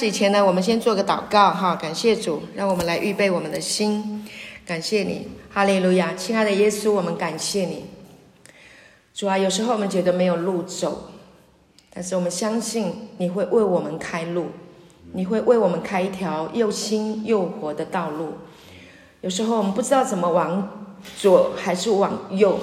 始以前呢，我们先做个祷告哈，感谢主，让我们来预备我们的心，感谢你，哈利路亚，亲爱的耶稣，我们感谢你。主啊，有时候我们觉得没有路走，但是我们相信你会为我们开路，你会为我们开一条又新又活的道路。有时候我们不知道怎么往左还是往右，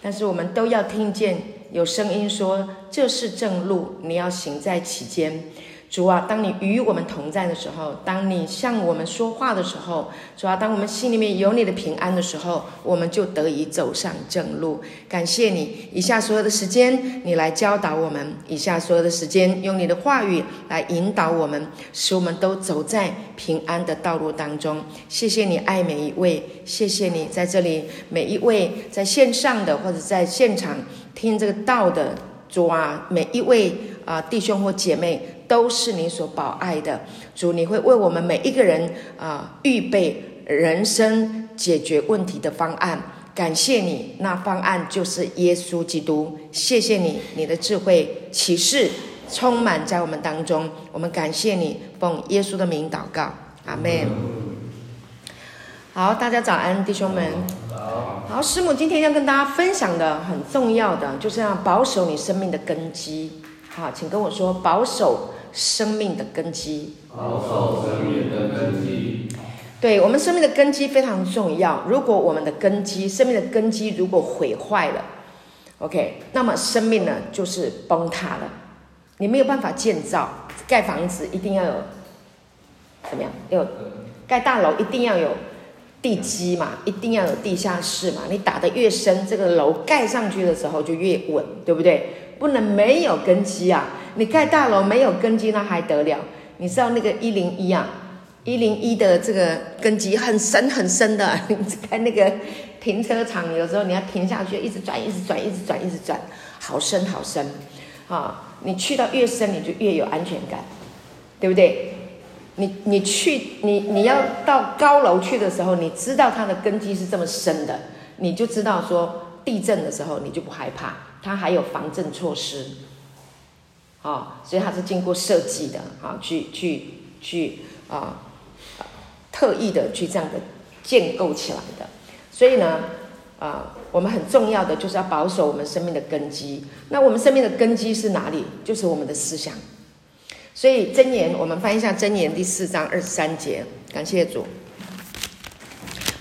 但是我们都要听见有声音说：“这是正路，你要行在其间。”主啊，当你与我们同在的时候，当你向我们说话的时候，主啊，当我们心里面有你的平安的时候，我们就得以走上正路。感谢你，以下所有的时间，你来教导我们；以下所有的时间，用你的话语来引导我们，使我们都走在平安的道路当中。谢谢你爱每一位，谢谢你在这里每一位在线上的或者在现场听这个道的主啊，每一位啊弟兄或姐妹。都是你所保爱的主，你会为我们每一个人啊预备人生解决问题的方案。感谢你，那方案就是耶稣基督。谢谢你，你的智慧启示充满在我们当中。我们感谢你，奉耶稣的名祷告，阿门。好，大家早安，弟兄们。好，师母今天要跟大家分享的很重要的，就是要保守你生命的根基。好，请跟我说保守。生命的根基，保守生命的根基。对，我们生命的根基非常重要。如果我们的根基，生命的根基如果毁坏了，OK，那么生命呢就是崩塌了。你没有办法建造，盖房子一定要有怎么样？有盖大楼一定要有地基嘛，一定要有地下室嘛。你打得越深，这个楼盖上去的时候就越稳，对不对？不能没有根基啊！你盖大楼没有根基，那还得了？你知道那个一零一啊，一零一的这个根基很深很深的。你看那个停车场，有时候你要停下去，一直转，一直转，一直转，一直转，好深好深啊！你去到越深，你就越有安全感，对不对？你你去你你要到高楼去的时候，你知道它的根基是这么深的，你就知道说地震的时候你就不害怕。它还有防震措施，啊，所以它是经过设计的，啊，去去去啊，特意的去这样的建构起来的。所以呢，啊，我们很重要的就是要保守我们生命的根基。那我们生命的根基是哪里？就是我们的思想。所以箴言，我们翻一下箴言第四章二十三节，感谢主。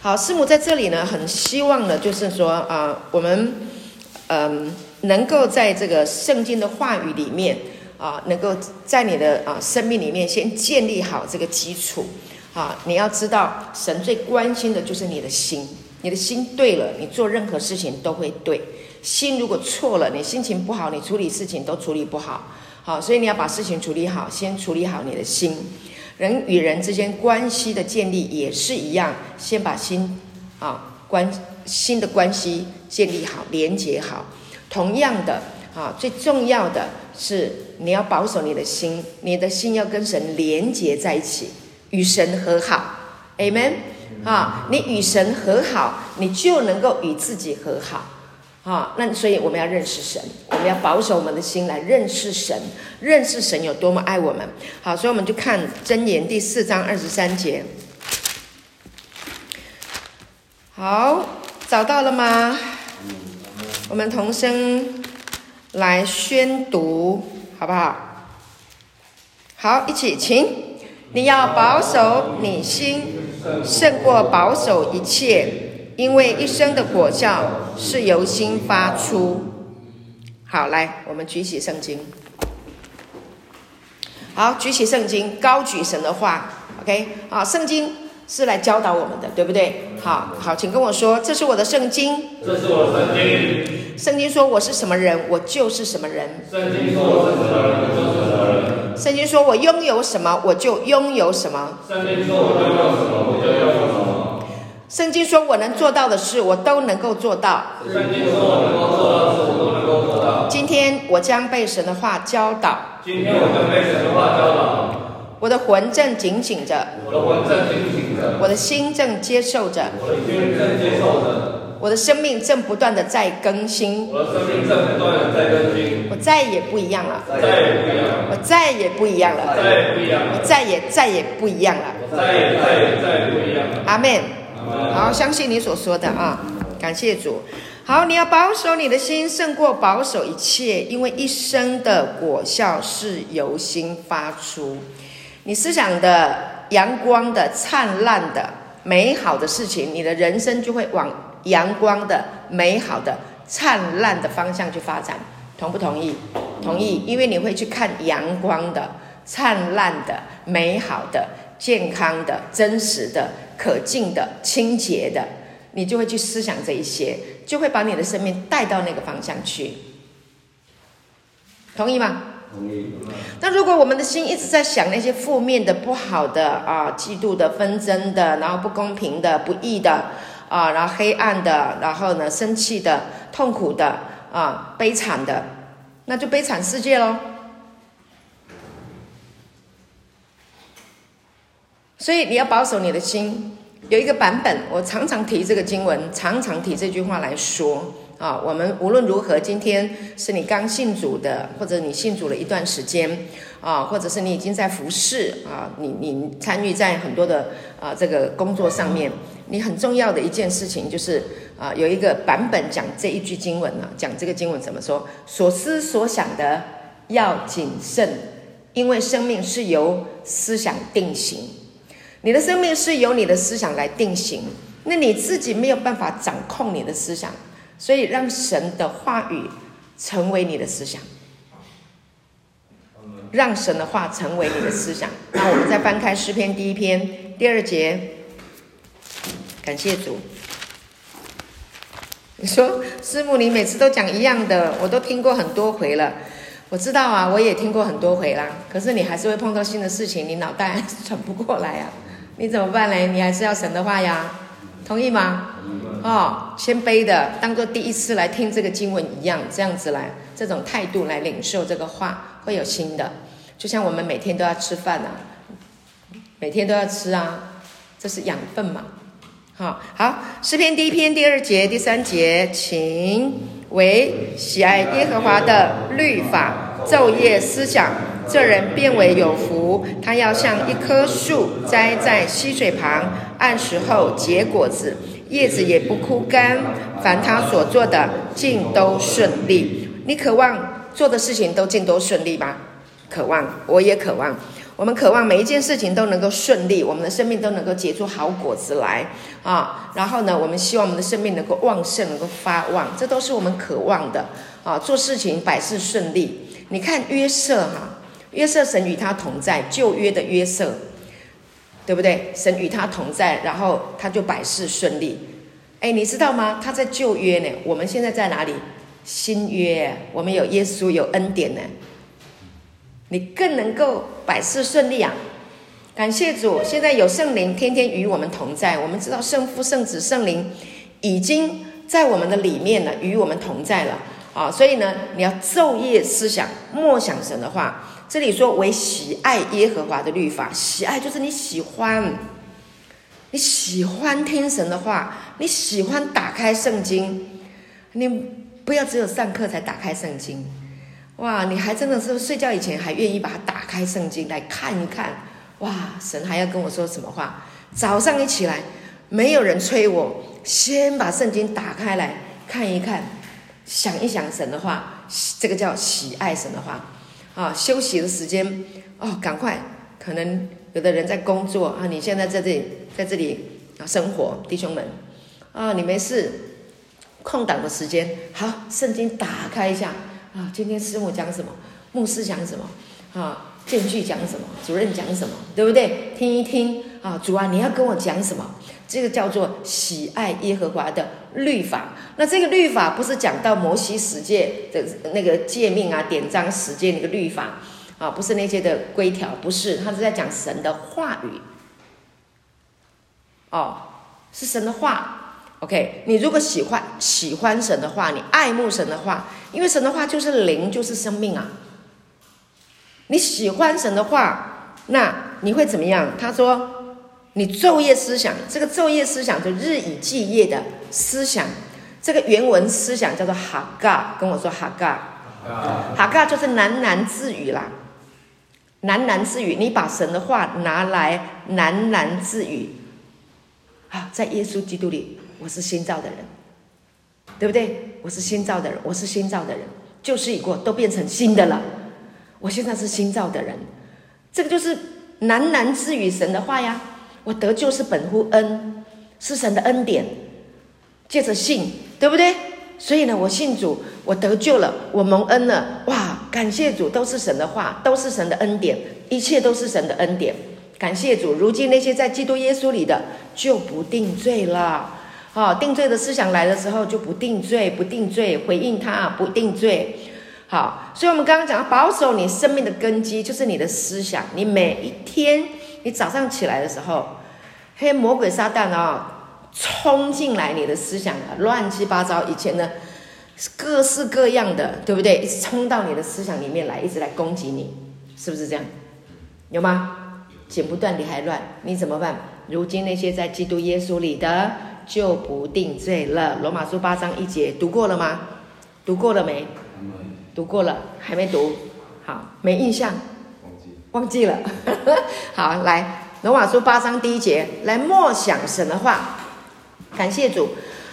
好，师母在这里呢，很希望呢，就是说啊，我们嗯。能够在这个圣经的话语里面啊，能够在你的啊生命里面先建立好这个基础啊。你要知道，神最关心的就是你的心。你的心对了，你做任何事情都会对。心如果错了，你心情不好，你处理事情都处理不好。好，所以你要把事情处理好，先处理好你的心。人与人之间关系的建立也是一样，先把心啊关心的关系建立好，连接好。同样的啊，最重要的是你要保守你的心，你的心要跟神连接在一起，与神和好，Amen 啊！你与神和好，你就能够与自己和好啊。那所以我们要认识神，我们要保守我们的心来认识神，认识神有多么爱我们。好，所以我们就看箴言第四章二十三节。好，找到了吗？我们同声来宣读，好不好？好，一起，请你要保守你心，胜过保守一切，因为一生的果效是由心发出。好，来，我们举起圣经。好，举起圣经，高举神的话。OK，好，圣经。是来教导我们的，对不对？好好，请跟我说，这是我的圣经。这是我的圣经。圣经说我是什么人，我就是什么人。圣经说我是什么人，我就是什么人。圣经说我拥有什么，我就拥有什么。圣经说我拥有什么，我就拥有什么。圣经说我能做到的事，我都能够做到。圣经说我能够做到的事，我都能够做到。今天我将被神的话教导。今天我将被神的话教导。我的魂正警醒着，我的魂正警醒着，我的心正接受着，我的心正接受着。我的生命正不断的在更新，我的生命正不断的在更新，我再也不一样了，再也不一样了，我再也不一样了，再也不一样了，我再也再也不一样了。再也再也再也不一样。了。阿门好，相信你所说的啊，感谢主。好，你要保守你的心，胜过保守一切，因为一生的果效是由心发出。你思想的阳光的灿烂的美好的事情，你的人生就会往阳光的美好的灿烂的方向去发展。同不同意？同意，因为你会去看阳光的灿烂的美好的。健康的、真实的、可敬的、清洁的，你就会去思想这一些，就会把你的生命带到那个方向去。同意吗？同意。那如果我们的心一直在想那些负面的、不好的啊，嫉妒的、纷争的，然后不公平的、不义的啊，然后黑暗的，然后呢，生气的、痛苦的啊，悲惨的，那就悲惨世界喽。所以你要保守你的心。有一个版本，我常常提这个经文，常常提这句话来说啊。我们无论如何，今天是你刚信主的，或者你信主了一段时间啊，或者是你已经在服侍啊，你你参与在很多的啊这个工作上面，你很重要的一件事情就是啊，有一个版本讲这一句经文呢，讲这个经文怎么说？所思所想的要谨慎，因为生命是由思想定型。你的生命是由你的思想来定型，那你自己没有办法掌控你的思想，所以让神的话语成为你的思想，让神的话成为你的思想。那我们再翻开诗篇第一篇第二节，感谢主。你说师母，你每次都讲一样的，我都听过很多回了。我知道啊，我也听过很多回啦。可是你还是会碰到新的事情，你脑袋还 是转不过来啊。你怎么办呢？你还是要神的话呀，同意吗？哦，谦卑的当做第一次来听这个经文一样，这样子来，这种态度来领受这个话，会有新的。就像我们每天都要吃饭啊，每天都要吃啊，这是养分嘛。好，好，诗篇第一篇第二节、第三节，请为喜爱耶和华的律法，昼夜思想。这人便为有福，他要像一棵树栽在溪水旁，按时候结果子，叶子也不枯干。凡他所做的，尽都顺利。你渴望做的事情都尽都顺利吗？渴望，我也渴望。我们渴望每一件事情都能够顺利，我们的生命都能够结出好果子来啊。然后呢，我们希望我们的生命能够旺盛，能够发旺，这都是我们渴望的啊。做事情百事顺利。你看约瑟哈。约瑟，神与他同在，旧约的约瑟，对不对？神与他同在，然后他就百事顺利。哎，你知道吗？他在旧约呢，我们现在在哪里？新约，我们有耶稣，有恩典呢。你更能够百事顺利啊！感谢主，现在有圣灵天天与我们同在。我们知道圣父、圣子、圣灵已经在我们的里面了，与我们同在了啊！所以呢，你要昼夜思想，默想神的话。这里说为喜爱耶和华的律法，喜爱就是你喜欢，你喜欢听神的话，你喜欢打开圣经，你不要只有上课才打开圣经，哇，你还真的是睡觉以前还愿意把它打开圣经来看一看，哇，神还要跟我说什么话？早上一起来，没有人催我，先把圣经打开来看一看，想一想神的话，这个叫喜爱神的话。啊，休息的时间哦，赶快！可能有的人在工作啊，你现在在这里，在这里啊生活，弟兄们啊，你没事，空档的时间，好，圣经打开一下啊，今天师母讲什么，牧师讲什么啊，见据讲什么，主任讲什么，对不对？听一听啊，主啊，你要跟我讲什么？这个叫做喜爱耶和华的律法。那这个律法不是讲到摩西十诫的那个诫命啊、典章十诫那个律法啊，不是那些的规条，不是，他是在讲神的话语。哦，是神的话。OK，你如果喜欢喜欢神的话，你爱慕神的话，因为神的话就是灵，就是生命啊。你喜欢神的话，那你会怎么样？他说。你昼夜思想，这个昼夜思想就日以继夜的思想，这个原文思想叫做哈嘎，跟我说哈嘎。哈嘎就是喃喃自语啦，喃喃自语。你把神的话拿来喃喃自语，啊，在耶稣基督里，我是新造的人，对不对？我是新造的人，我是新造的人，旧事已过，都变成新的了。我现在是新造的人，这个就是喃喃自语神的话呀。我得救是本乎恩，是神的恩典，借着信，对不对？所以呢，我信主，我得救了，我蒙恩了，哇！感谢主，都是神的话，都是神的恩典，一切都是神的恩典。感谢主，如今那些在基督耶稣里的就不定罪了。哦，定罪的思想来的时候就不定罪，不定罪，回应他不定罪。好，所以我们刚刚讲保守你生命的根基就是你的思想。你每一天，你早上起来的时候，黑魔鬼撒旦啊、冲进来，你的思想啊，乱七八糟。以前呢，各式各样的，对不对？一直冲到你的思想里面来，一直来攻击你，是不是这样？有吗？剪不断理还乱，你怎么办？如今那些在基督耶稣里的，就不定罪了。罗马书八章一节读过了吗？读过了没？读过了，还没读？好，没印象？忘记了。好，来，罗马书八章第一节，来默想神的话。感谢主，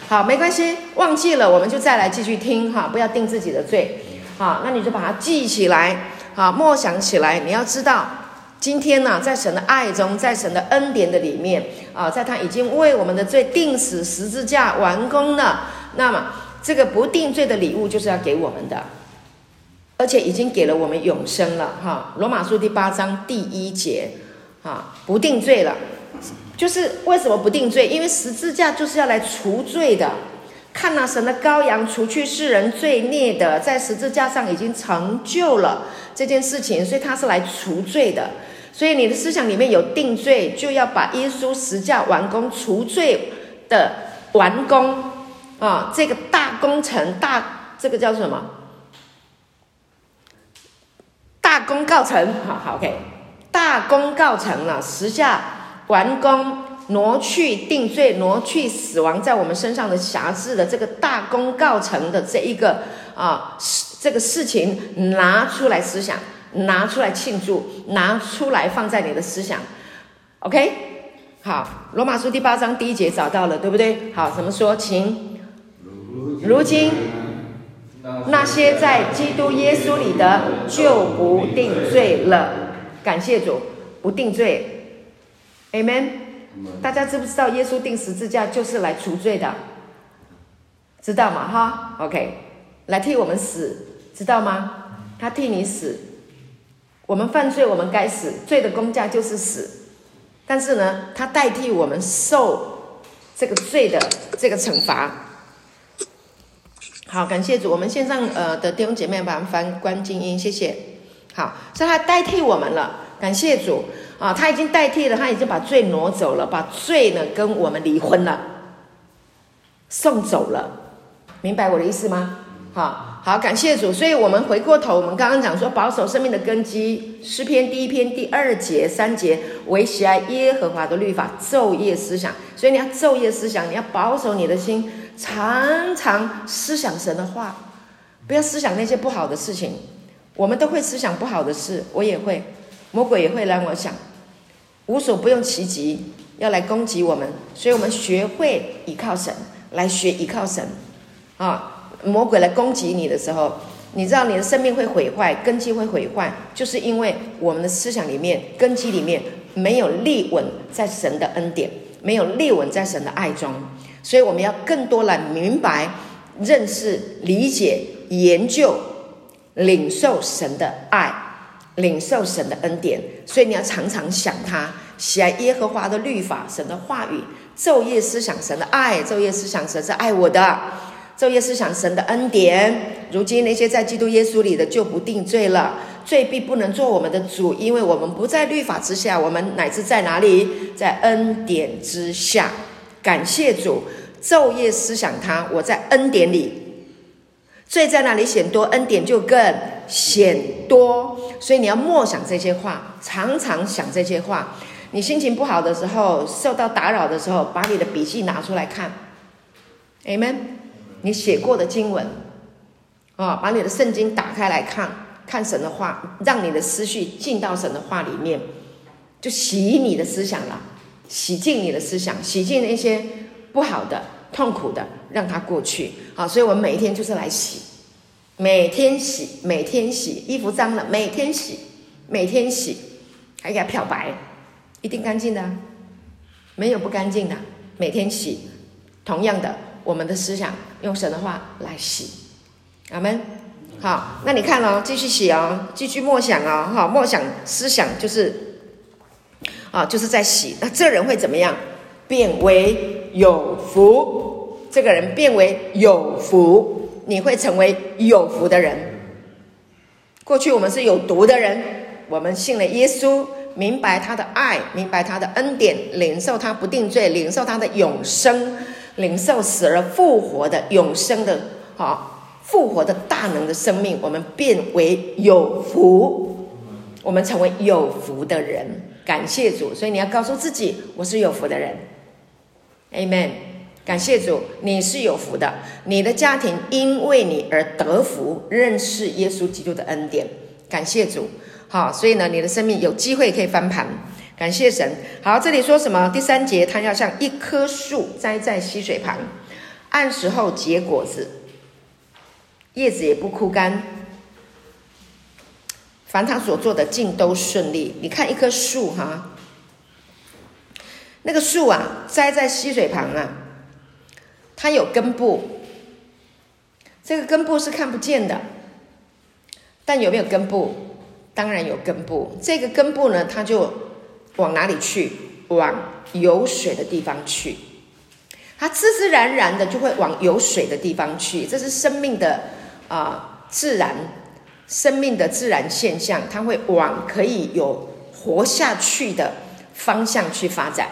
好，没关系，忘记了我们就再来继续听哈，不要定自己的罪，好，那你就把它记起来，好，默想起来。你要知道，今天呢，在神的爱中，在神的恩典的里面啊，在他已经为我们的罪定死十字架完工了，那么这个不定罪的礼物就是要给我们的，而且已经给了我们永生了哈。罗马书第八章第一节，啊，不定罪了。就是为什么不定罪？因为十字架就是要来除罪的。看那神的羔羊除去世人罪孽的，在十字架上已经成就了这件事情，所以他是来除罪的。所以你的思想里面有定罪，就要把耶稣十架完工除罪的完工啊，这个大工程大，这个叫什么？大功告成，好好 OK，大功告成了十架。完工，挪去定罪，挪去死亡在我们身上的瑕疵的这个大功告成的这一个啊，这个事情拿出来思想，拿出来庆祝，拿出来放在你的思想，OK？好，罗马书第八章第一节找到了，对不对？好，怎么说？请，如今那些在基督耶稣里的就不定罪了，感谢主，不定罪。Amen，大家知不知道耶稣定十字架就是来除罪的？知道吗？哈，OK，来替我们死，知道吗？他替你死，我们犯罪，我们该死，罪的工价就是死。但是呢，他代替我们受这个罪的这个惩罚。好，感谢主，我们线上呃的弟兄姐妹把翻关静音，谢谢。好，所以他代替我们了，感谢主。啊，他已经代替了，他已经把罪挪走了，把罪呢跟我们离婚了，送走了，明白我的意思吗？好，好，感谢主。所以我们回过头，我们刚刚讲说保守生命的根基，诗篇第一篇第二节三节，惟喜爱耶和华的律法，昼夜思想。所以你要昼夜思想，你要保守你的心，常常思想神的话，不要思想那些不好的事情。我们都会思想不好的事，我也会。魔鬼也会让我想，无所不用其极，要来攻击我们，所以我们学会依靠神，来学依靠神，啊，魔鬼来攻击你的时候，你知道你的生命会毁坏，根基会毁坏，就是因为我们的思想里面，根基里面没有立稳在神的恩典，没有立稳在神的爱中，所以我们要更多来明白、认识、理解、研究、领受神的爱。领受神的恩典，所以你要常常想他，喜爱耶和华的律法，神的话语，昼夜思想神的爱，昼夜思想神是爱我的，昼夜思想神的恩典。如今那些在基督耶稣里的就不定罪了，罪必不能做我们的主，因为我们不在律法之下，我们乃至在哪里？在恩典之下。感谢主，昼夜思想他，我在恩典里。罪在哪里显多，恩典就更显多。所以你要默想这些话，常常想这些话。你心情不好的时候，受到打扰的时候，把你的笔记拿出来看。Amen。你写过的经文，啊，把你的圣经打开来看，看神的话，让你的思绪进到神的话里面，就洗你的思想了，洗净你的思想，洗净那些不好的、痛苦的，让它过去。好，所以我们每一天就是来洗，每天洗，每天洗，衣服脏了，每天洗，每天洗，还给它漂白，一定干净的，没有不干净的，每天洗。同样的，我们的思想用神的话来洗，阿门。好，那你看哦，继续洗哦，继续默想哦，哈，默想思想就是，啊，就是在洗。那这人会怎么样？变为有福。这个人变为有福，你会成为有福的人。过去我们是有毒的人，我们信了耶稣，明白他的爱，明白他的恩典，领受他不定罪，领受他的永生。领受死而复活的永生的，好复活的大能的生命，我们变为有福，我们成为有福的人，感谢主。所以你要告诉自己，我是有福的人，Amen。感谢主，你是有福的，你的家庭因为你而得福，认识耶稣基督的恩典，感谢主。好，所以呢，你的生命有机会可以翻盘。感谢神。好，这里说什么？第三节，他要像一棵树栽在溪水旁，按时候结果子，叶子也不枯干。凡他所做的尽都顺利。你看一棵树哈，那个树啊，栽在溪水旁啊，它有根部，这个根部是看不见的，但有没有根部？当然有根部。这个根部呢，它就。往哪里去？往有水的地方去，它自自然然的就会往有水的地方去。这是生命的啊、自然生命的自然现象，它会往可以有活下去的方向去发展。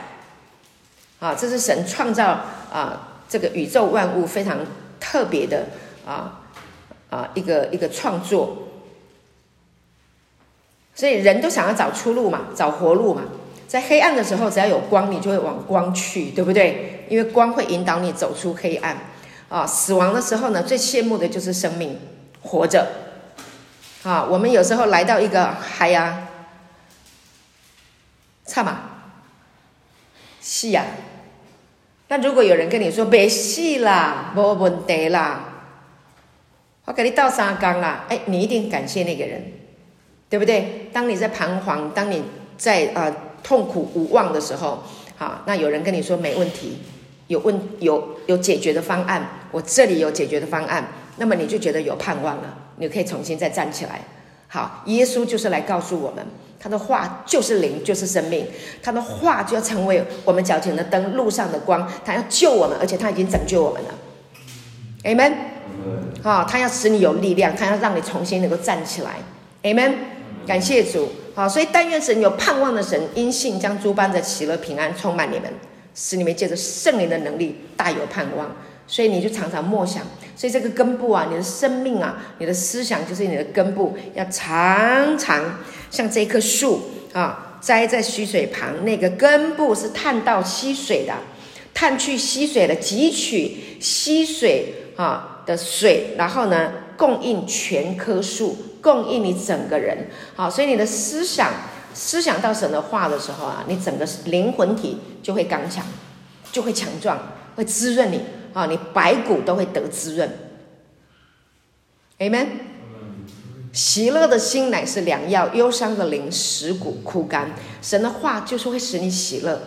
啊，这是神创造啊、这个宇宙万物非常特别的啊啊一个一个创作。所以人都想要找出路嘛，找活路嘛。在黑暗的时候，只要有光，你就会往光去，对不对？因为光会引导你走出黑暗。啊，死亡的时候呢，最羡慕的就是生命活着。啊，我们有时候来到一个海呀，差嘛，是呀。那如果有人跟你说别死啦，没问题啦，我给你倒三缸啦，哎，你一定感谢那个人。对不对？当你在彷徨，当你在呃痛苦无望的时候，好，那有人跟你说没问题，有问有有解决的方案，我这里有解决的方案，那么你就觉得有盼望了，你可以重新再站起来。好，耶稣就是来告诉我们，他的话就是灵，就是生命，他的话就要成为我们脚前的灯，路上的光，他要救我们，而且他已经拯救我们了。Amen。好，他要使你有力量，他要让你重新能够站起来。Amen。感谢主，好，所以但愿神有盼望的神，因信将诸般的喜乐平安充满你们，使你们借着圣灵的能力大有盼望。所以你就常常默想，所以这个根部啊，你的生命啊，你的思想就是你的根部，要常常像这棵树啊，栽在溪水旁，那个根部是探到溪水的，探去溪水的，汲取溪水啊的水，然后呢，供应全棵树。供应你整个人，好，所以你的思想思想到神的话的时候啊，你整个灵魂体就会刚强，就会强壮，会滋润你，啊，你白骨都会得滋润。Amen。喜乐的心乃是良药，忧伤的灵使骨枯干。神的话就是会使你喜乐，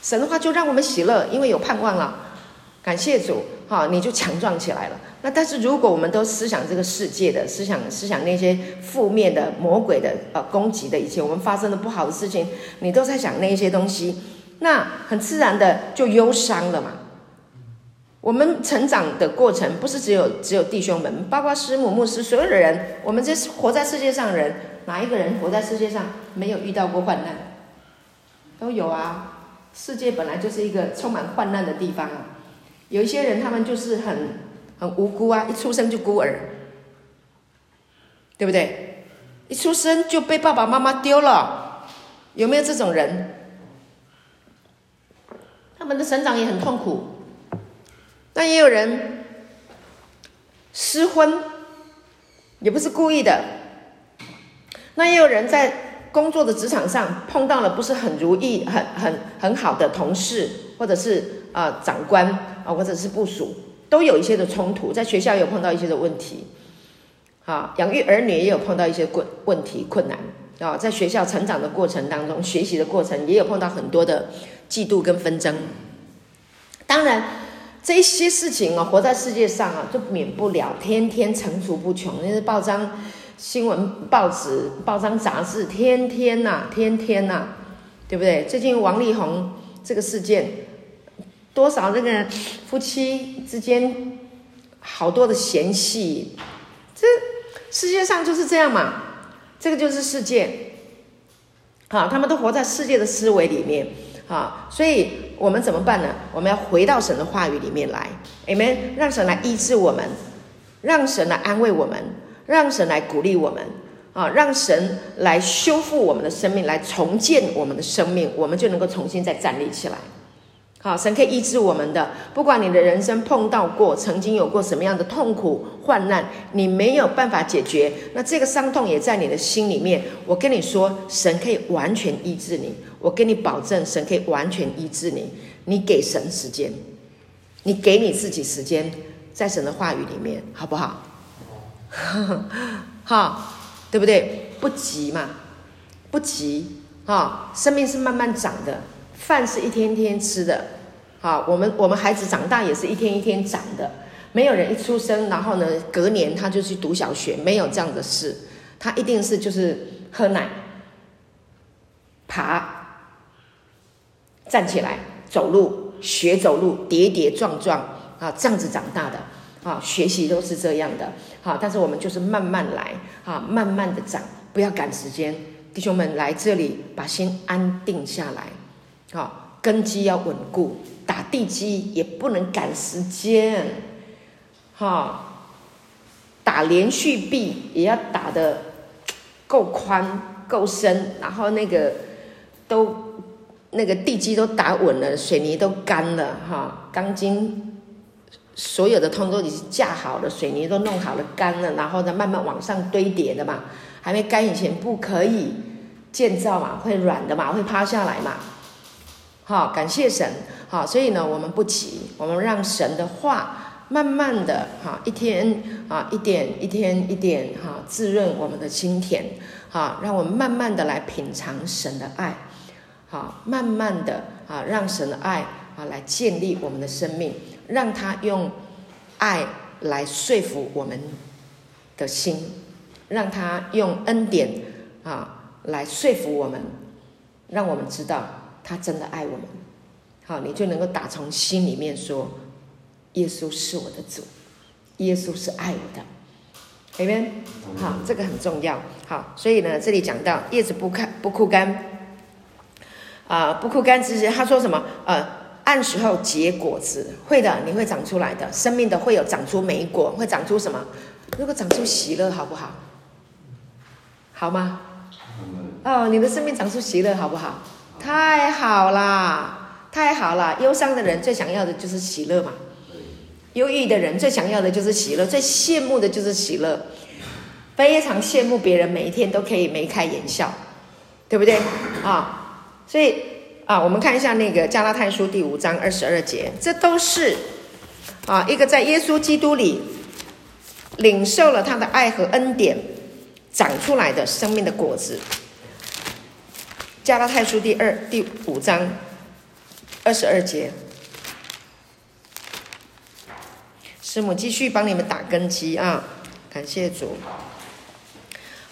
神的话就让我们喜乐，因为有盼望了。感谢主，好，你就强壮起来了。那但是如果我们都思想这个世界的思想，思想那些负面的魔鬼的呃攻击的一切，我们发生的不好的事情，你都在想那些东西，那很自然的就忧伤了嘛。我们成长的过程不是只有只有弟兄们，包括师母、牧师，所有的人，我们这活在世界上的人，哪一个人活在世界上没有遇到过患难？都有啊。世界本来就是一个充满患难的地方啊。有一些人，他们就是很。很无辜啊！一出生就孤儿，对不对？一出生就被爸爸妈妈丢了，有没有这种人？他们的成长也很痛苦。那也有人失婚，也不是故意的。那也有人在工作的职场上碰到了不是很如意、很很很好的同事，或者是啊、长官啊，或者是部署，都有一些的冲突。在学校也有碰到一些的问题，啊，养育儿女也有碰到一些问问题困难啊，在学校成长的过程当中，学习的过程也有碰到很多的嫉妒跟纷争。当然，这一些事情啊，活在世界上啊，就免不了天天层出不穷。那些报章、新闻、报纸、报章、杂志，天天呐、啊，天天呐、啊，对不对？最近王力宏这个事件，多少那个夫妻之间好多的嫌隙，这世界上就是这样嘛，这个就是世界。好，他们都活在世界的思维里面。好，所以我们怎么办呢？我们要回到神的话语里面来，Amen，让神来医治我们，让神来安慰我们，让神来鼓励我们，啊，让神来修复我们的生命，来重建我们的生命，我们就能够重新再站立起来。好，神可以医治我们的。不管你的人生碰到过，曾经有过什么样的痛苦、患难，你没有办法解决，那这个伤痛也在你的心里面。我跟你说，神可以完全医治你。我跟你保证，神可以完全医治你。你给神时间，你给你自己时间，在神的话语里面，好不好？好，对不对？不急嘛，不急。哈，生命是慢慢长的。饭是一天天吃的，好，我们我们孩子长大也是一天一天长的，没有人一出生，然后呢，隔年他就去读小学，没有这样的事，他一定是就是喝奶、爬、站起来、走路、学走路，跌跌撞撞啊，这样子长大的。啊，学习都是这样的，好，但是我们就是慢慢来啊，慢慢的长，不要赶时间，弟兄们来这里把心安定下来。好，根基要稳固，打地基也不能赶时间。哈，打连续壁也要打得够宽够深，然后那个都那个地基都打稳了，水泥都干了，哈，钢筋所有的通都已经架好了，水泥都弄好了干了，然后再慢慢往上堆叠的嘛，还没干以前不可以建造嘛，会软的嘛，会趴下来嘛。好，感谢神。好，所以呢，我们不急，我们让神的话慢慢的，哈，一天啊，一点一天一点，哈，滋润我们的心田。好，让我们慢慢的来品尝神的爱。好，慢慢的啊，让神的爱啊来建立我们的生命，让他用爱来说服我们的心，让他用恩典啊来说服我们，让我们知道。他真的爱我们，好，你就能够打从心里面说，耶稣是我的主，耶稣是爱我的，Amen。好，这个很重要。好，所以呢，这里讲到叶子不看不枯干，啊、呃，不枯干之时，他说什么？呃，按时候结果子，会的，你会长出来的，生命的会有长出莓果，会长出什么？如果长出喜乐，好不好？好吗？哦，你的生命长出喜乐，好不好？太好啦，太好啦！忧伤的人最想要的就是喜乐嘛，忧郁的人最想要的就是喜乐，最羡慕的就是喜乐，非常羡慕别人每一天都可以眉开眼笑，对不对啊？所以啊，我们看一下那个加拉太书第五章二十二节，这都是啊一个在耶稣基督里领受了他的爱和恩典长出来的生命的果子。加拉太书第二第五章二十二节，师母继续帮你们打根基啊！感谢主。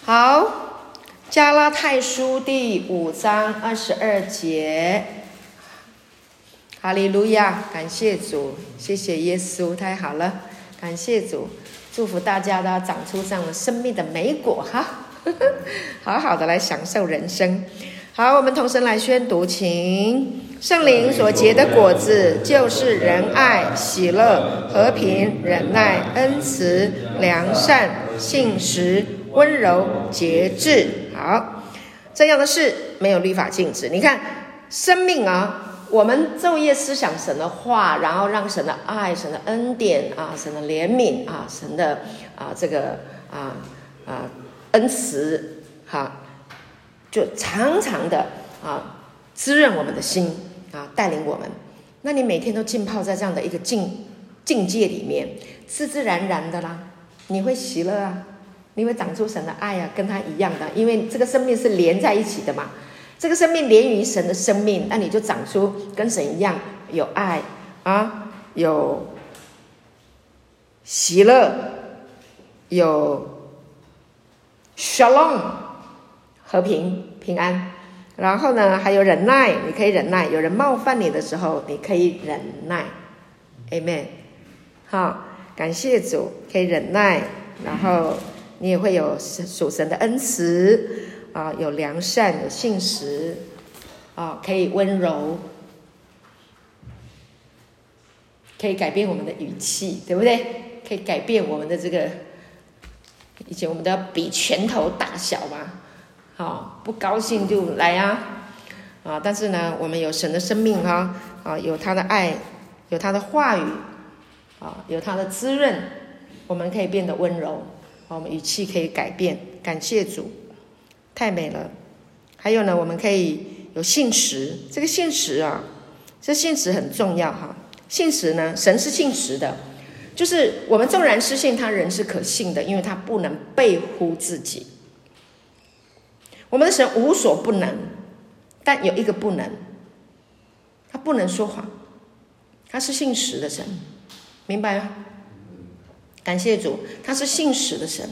好，加拉太书第五章二十二节，哈利路亚！感谢主，谢谢耶稣，太好了！感谢主，祝福大家都要长出这样的生命的美果哈，好好的来享受人生。好，我们同声来宣读，请圣灵所结的果子，就是仁爱、喜乐、和平、忍耐、恩慈、良善、信实、温柔、节制。好，这样的事没有律法禁止。你看，生命啊，我们昼夜思想神的话，然后让神的爱、神的恩典啊、神的怜悯啊、神的啊这个啊啊恩慈，哈、就常常的啊滋润我们的心啊，带领我们。那你每天都浸泡在这样的一个境境界里面，自自然然的啦，你会喜乐啊，你会长出神的爱啊，跟他一样的，因为这个生命是连在一起的嘛。这个生命连于神的生命，那你就长出跟神一样有爱啊，有喜乐，有 shalom 和平平安，然后呢还有忍耐，你可以忍耐。有人冒犯你的时候，你可以忍耐，amen。好，感谢主，可以忍耐，然后你也会有属神的恩慈。啊，有良善，有信实，啊，可以温柔，可以改变我们的语气，对不对？可以改变我们的这个，以前我们都要比拳头大小嘛，好，不高兴就来啊，啊，但是呢，我们有神的生命哈，啊，有他的爱，有他的话语，啊，有他的滋润，我们可以变得温柔，我们语气可以改变，感谢主。太美了，还有呢，我们可以有信实。这个信实啊，这信实很重要哈。信实呢，神是信实的，就是我们纵然失信，他人是可信的，因为他不能背乎自己。我们的神无所不能，但有一个不能，他不能说谎，他是信实的神，明白吗？感谢主，他是信实的神。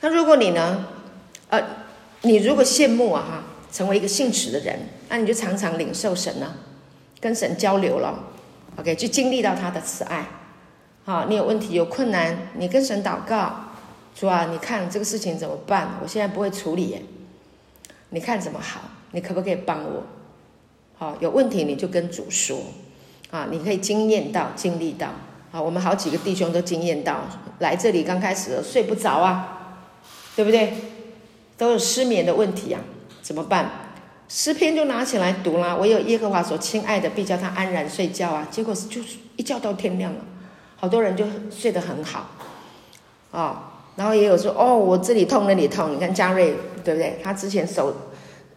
那如果你呢，呃。你如果羡慕啊哈，成为一个信实的人，那你就常常领受神呢、跟神交流了，OK，就经历到他的慈爱。好，你有问题有困难，你跟神祷告，主啊，你看这个事情怎么办？我现在不会处理耶，你看怎么好？你可不可以帮我？好，有问题你就跟主说，啊，你可以经验到、经历到。啊，我们好几个弟兄都经验到，来这里刚开始睡不着啊，对不对？都有失眠的问题啊，怎么办？诗篇就拿起来读啦。唯有耶和华所亲爱的，必叫他安然睡觉啊。结果就是一觉到天亮了，好多人就睡得很好啊、然后也有说哦，我这里痛那里痛。你看嘉瑞对不对？他之前手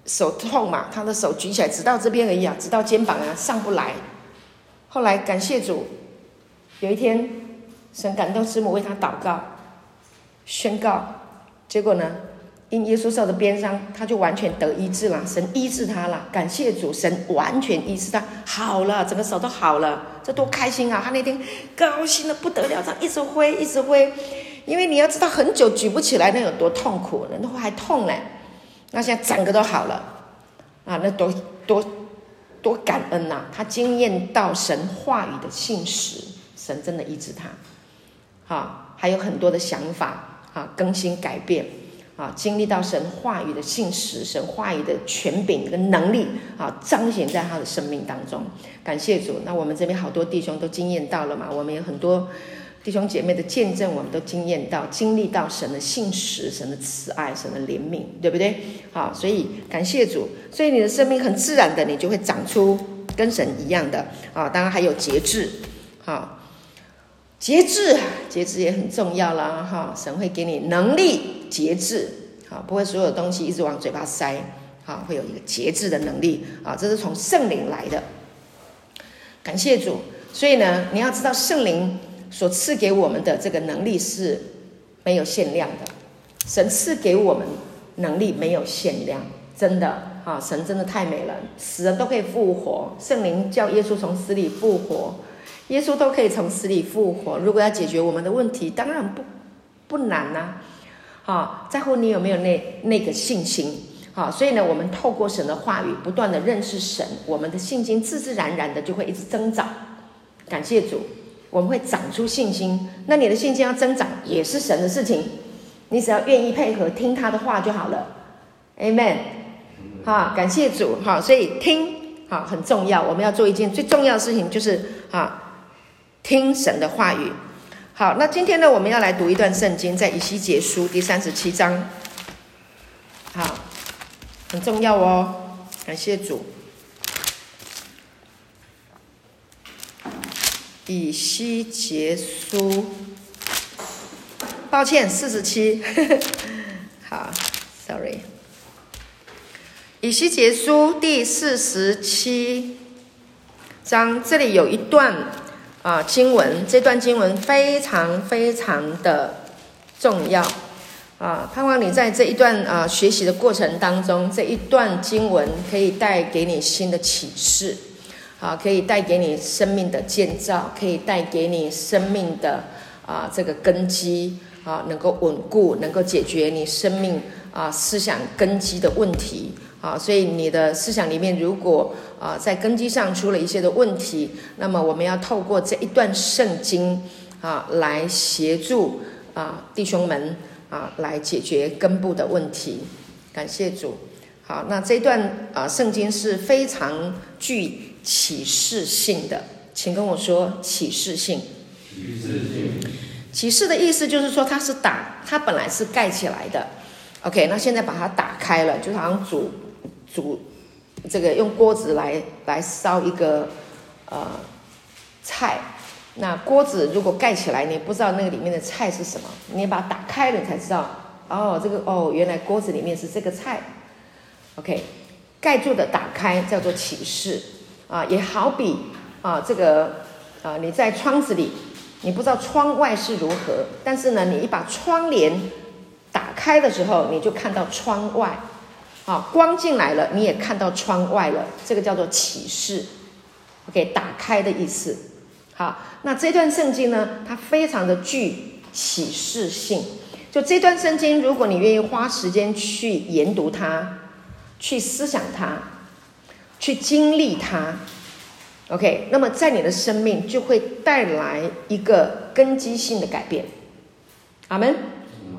手痛嘛，他的手举起来直到这边而已啊，直到肩膀啊上不来。后来感谢主，有一天神感动师母为他祷告宣告，结果呢？因耶稣受的鞭伤，他就完全得医治了。神医治他了，感谢主，神完全医治他，好了，整个手都好了，这多开心啊！他那天高兴的不得了，他一直挥，一直挥，因为你要知道，很久举不起来，那有多痛苦，那会还痛呢。那现在整个都好了，啊，那多多多感恩呐！他经验到神话语的信实，神真的医治他，好，还有很多的想法啊，更新改变。啊，经历到神话语的信实，神话语的权柄跟能力啊，彰显在他的生命当中。感谢主，那我们这边好多弟兄都经验到了嘛，我们有很多弟兄姐妹的见证，我们都经验到、经历到神的信实、神的慈爱、神的怜悯，对不对？好，所以感谢主，所以你的生命很自然的，你就会长出跟神一样的啊。当然还有节制，好。节制，节制也很重要啦。哈！神会给你能力节制，好，不会所有东西一直往嘴巴塞，好，会有一个节制的能力，啊，这是从圣灵来的。感谢主，所以呢，你要知道圣灵所赐给我们的这个能力是没有限量的，神赐给我们能力没有限量，真的，啊，神真的太美了，死人都可以复活，圣灵叫耶稣从死里复活。耶稣都可以从死里复活。如果要解决我们的问题，当然不不难呐、好，在乎你有没有那那个信心。好，所以呢，我们透过神的话语，不断的认识神，我们的信心自自然然的就会一直增长。感谢主，我们会长出信心。那你的信心要增长，也是神的事情。你只要愿意配合，听他的话就好了。Amen。好，感谢主。好，所以听好很重要。我们要做一件最重要的事情，就是啊。听神的话语，好，那今天呢，我们要来读一段圣经，在以西结书第三十七章，好，很重要哦，感谢主。以西结书，抱歉，四十七，好，sorry。以西结书第四十七章，这里有一段啊经文，这段经文非常非常的重要啊，盼望你在这一段啊学习的过程当中，这一段经文可以带给你新的启示。啊，可以带给你生命的建造，可以带给你生命的啊这个根基啊，能够稳固，能够解决你生命啊思想根基的问题啊。所以你的思想里面如果啊在根基上出了一些的问题，那么我们要透过这一段圣经啊来协助啊弟兄们啊来解决根部的问题。感谢主。好，那这段啊圣经是非常具。启示性的，请跟我说启示性。启示性。启示的意思就是说，它是打，它本来是盖起来的。OK，那现在把它打开了，就好像煮煮这个用锅子来来烧一个呃菜。那锅子如果盖起来，你不知道那个里面的菜是什么，你把它打开了你才知道。哦，这个哦，原来锅子里面是这个菜。OK，盖住的打开叫做启示。啊，也好比啊，这个啊，你在窗子里，你不知道窗外是如何，但是呢，你一把窗帘打开的时候，你就看到窗外，啊，光进来了，你也看到窗外了，这个叫做启示，OK，打开的意思。好，那这段圣经呢，它非常的具启示性。就这段圣经，如果你愿意花时间去研读它，去思想它。去经历它，OK，那么在你的生命就会带来一个根基性的改变，阿门。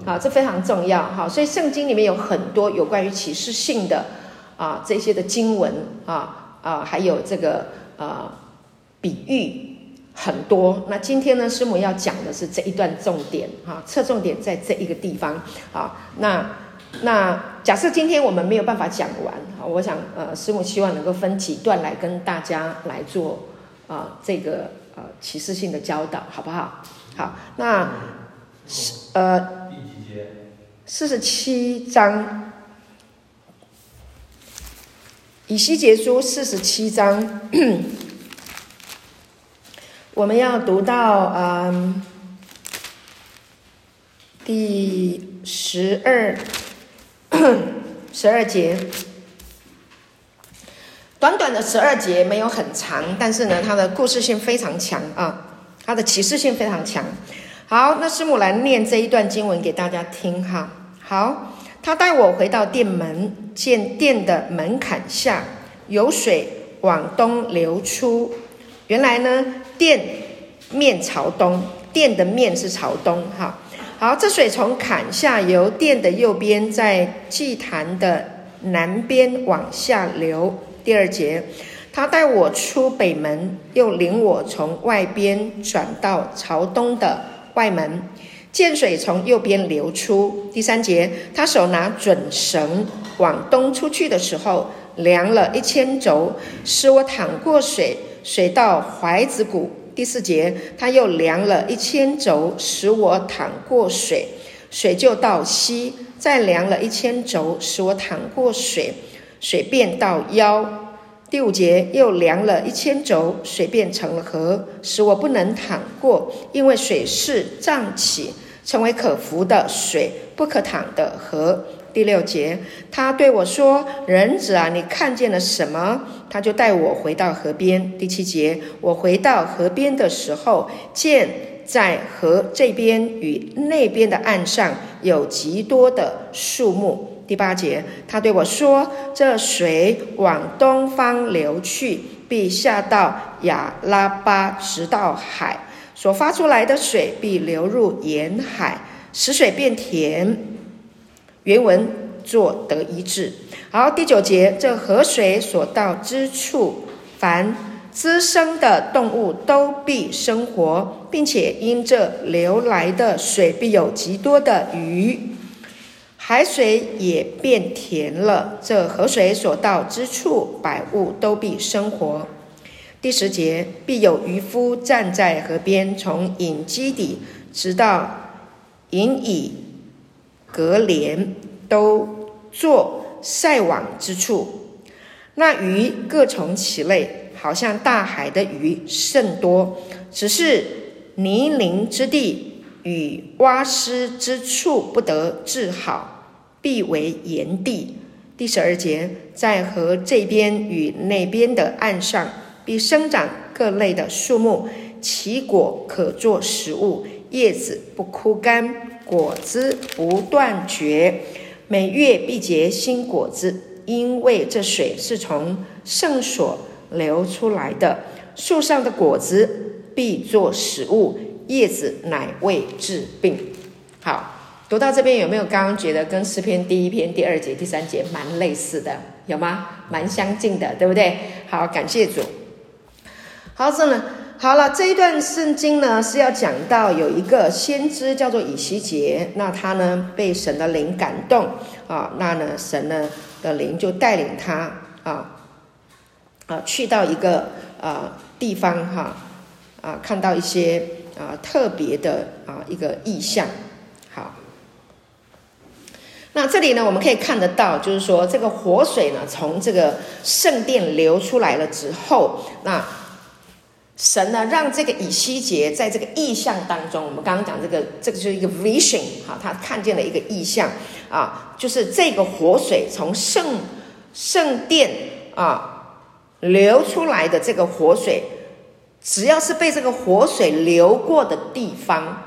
好，这非常重要。好，所以圣经里面有很多有关于启示性的啊这些的经文啊啊，还有这个啊比喻很多。那今天呢，师母要讲的是这一段重点哈，侧重点在这一个地方啊。那那假设今天我们没有办法讲完。我想，呃，师母希望能够分几段来跟大家来做，啊、这个呃启示性的教导，好不好？好，那，呃，四十七章，以西结书四十七章，我们要读到嗯、第十二 十二节。短短的十二节没有很长，但是呢，它的故事性非常强啊，它的启示性非常强。好，那师母来念这一段经文给大家听哈。好，他带我回到殿门，见殿的门槛下有水往东流出。原来呢，店面朝东，殿的面是朝东哈。好，这水从坎下由殿的右边，在祭坛的南边往下流。第二节，他带我出北门，又领我从外边转到朝东的外门，见水从右边流出。第三节，他手拿准绳往东出去的时候，量了一千肘，使我淌过水，水到怀子骨。第四节，他又量了一千肘，使我淌过水，水就到膝，再量了一千肘，使我淌过水。水便到腰，第五节又量了一千肘，水变成了河，使我不能淌过，因为水势涨起，成为可服的水，不可淌的河。第六节，他对我说：“人子啊，你看见了什么？”他就带我回到河边。第七节，我回到河边的时候，见在河这边与那边的岸上有极多的树木。第八节，他对我说：“这水往东方流去，必下到亚拉巴，直到海。所发出来的水必流入沿海，使水变甜。”原文做得一致。好，第九节，这河水所到之处，凡滋生的动物都必生活，并且因这流来的水，必有极多的鱼。海水也变甜了。这河水所到之处，百物都必生活。第十节，必有渔夫站在河边，从引基底直到引以革莲，都作晒网之处。那鱼各从其类，好像大海的鱼甚多，只是泥泞之地与洼湿之处不得治好，必为炎地。第十二节，在河这边与那边的岸上，必生长各类的树木，其果可作食物，叶子不枯干，果子不断绝，每月必结新果子。因为这水是从圣所流出来的，树上的果子必作食物，叶子乃为治病。好，读到这边有没有刚刚觉得跟诗篇第一篇第二节、第三节蛮类似的？有吗？蛮相近的，对不对？好，感谢主。好，这呢，好了，这一段圣经呢是要讲到有一个先知叫做以西结，那他呢被神的灵感动啊，那呢神呢。的灵就带领他啊啊去到一个啊地方哈啊看到一些啊特别的啊一个异象。好，那这里呢我们可以看得到，就是说这个活水呢从这个圣殿流出来了之后，那神呢让这个以西结在这个意象当中，我们刚刚讲这个这个就是一个 vision 哈，他看见了一个意象。啊，就是这个活水从圣圣殿啊流出来的这个活水，只要是被这个活水流过的地方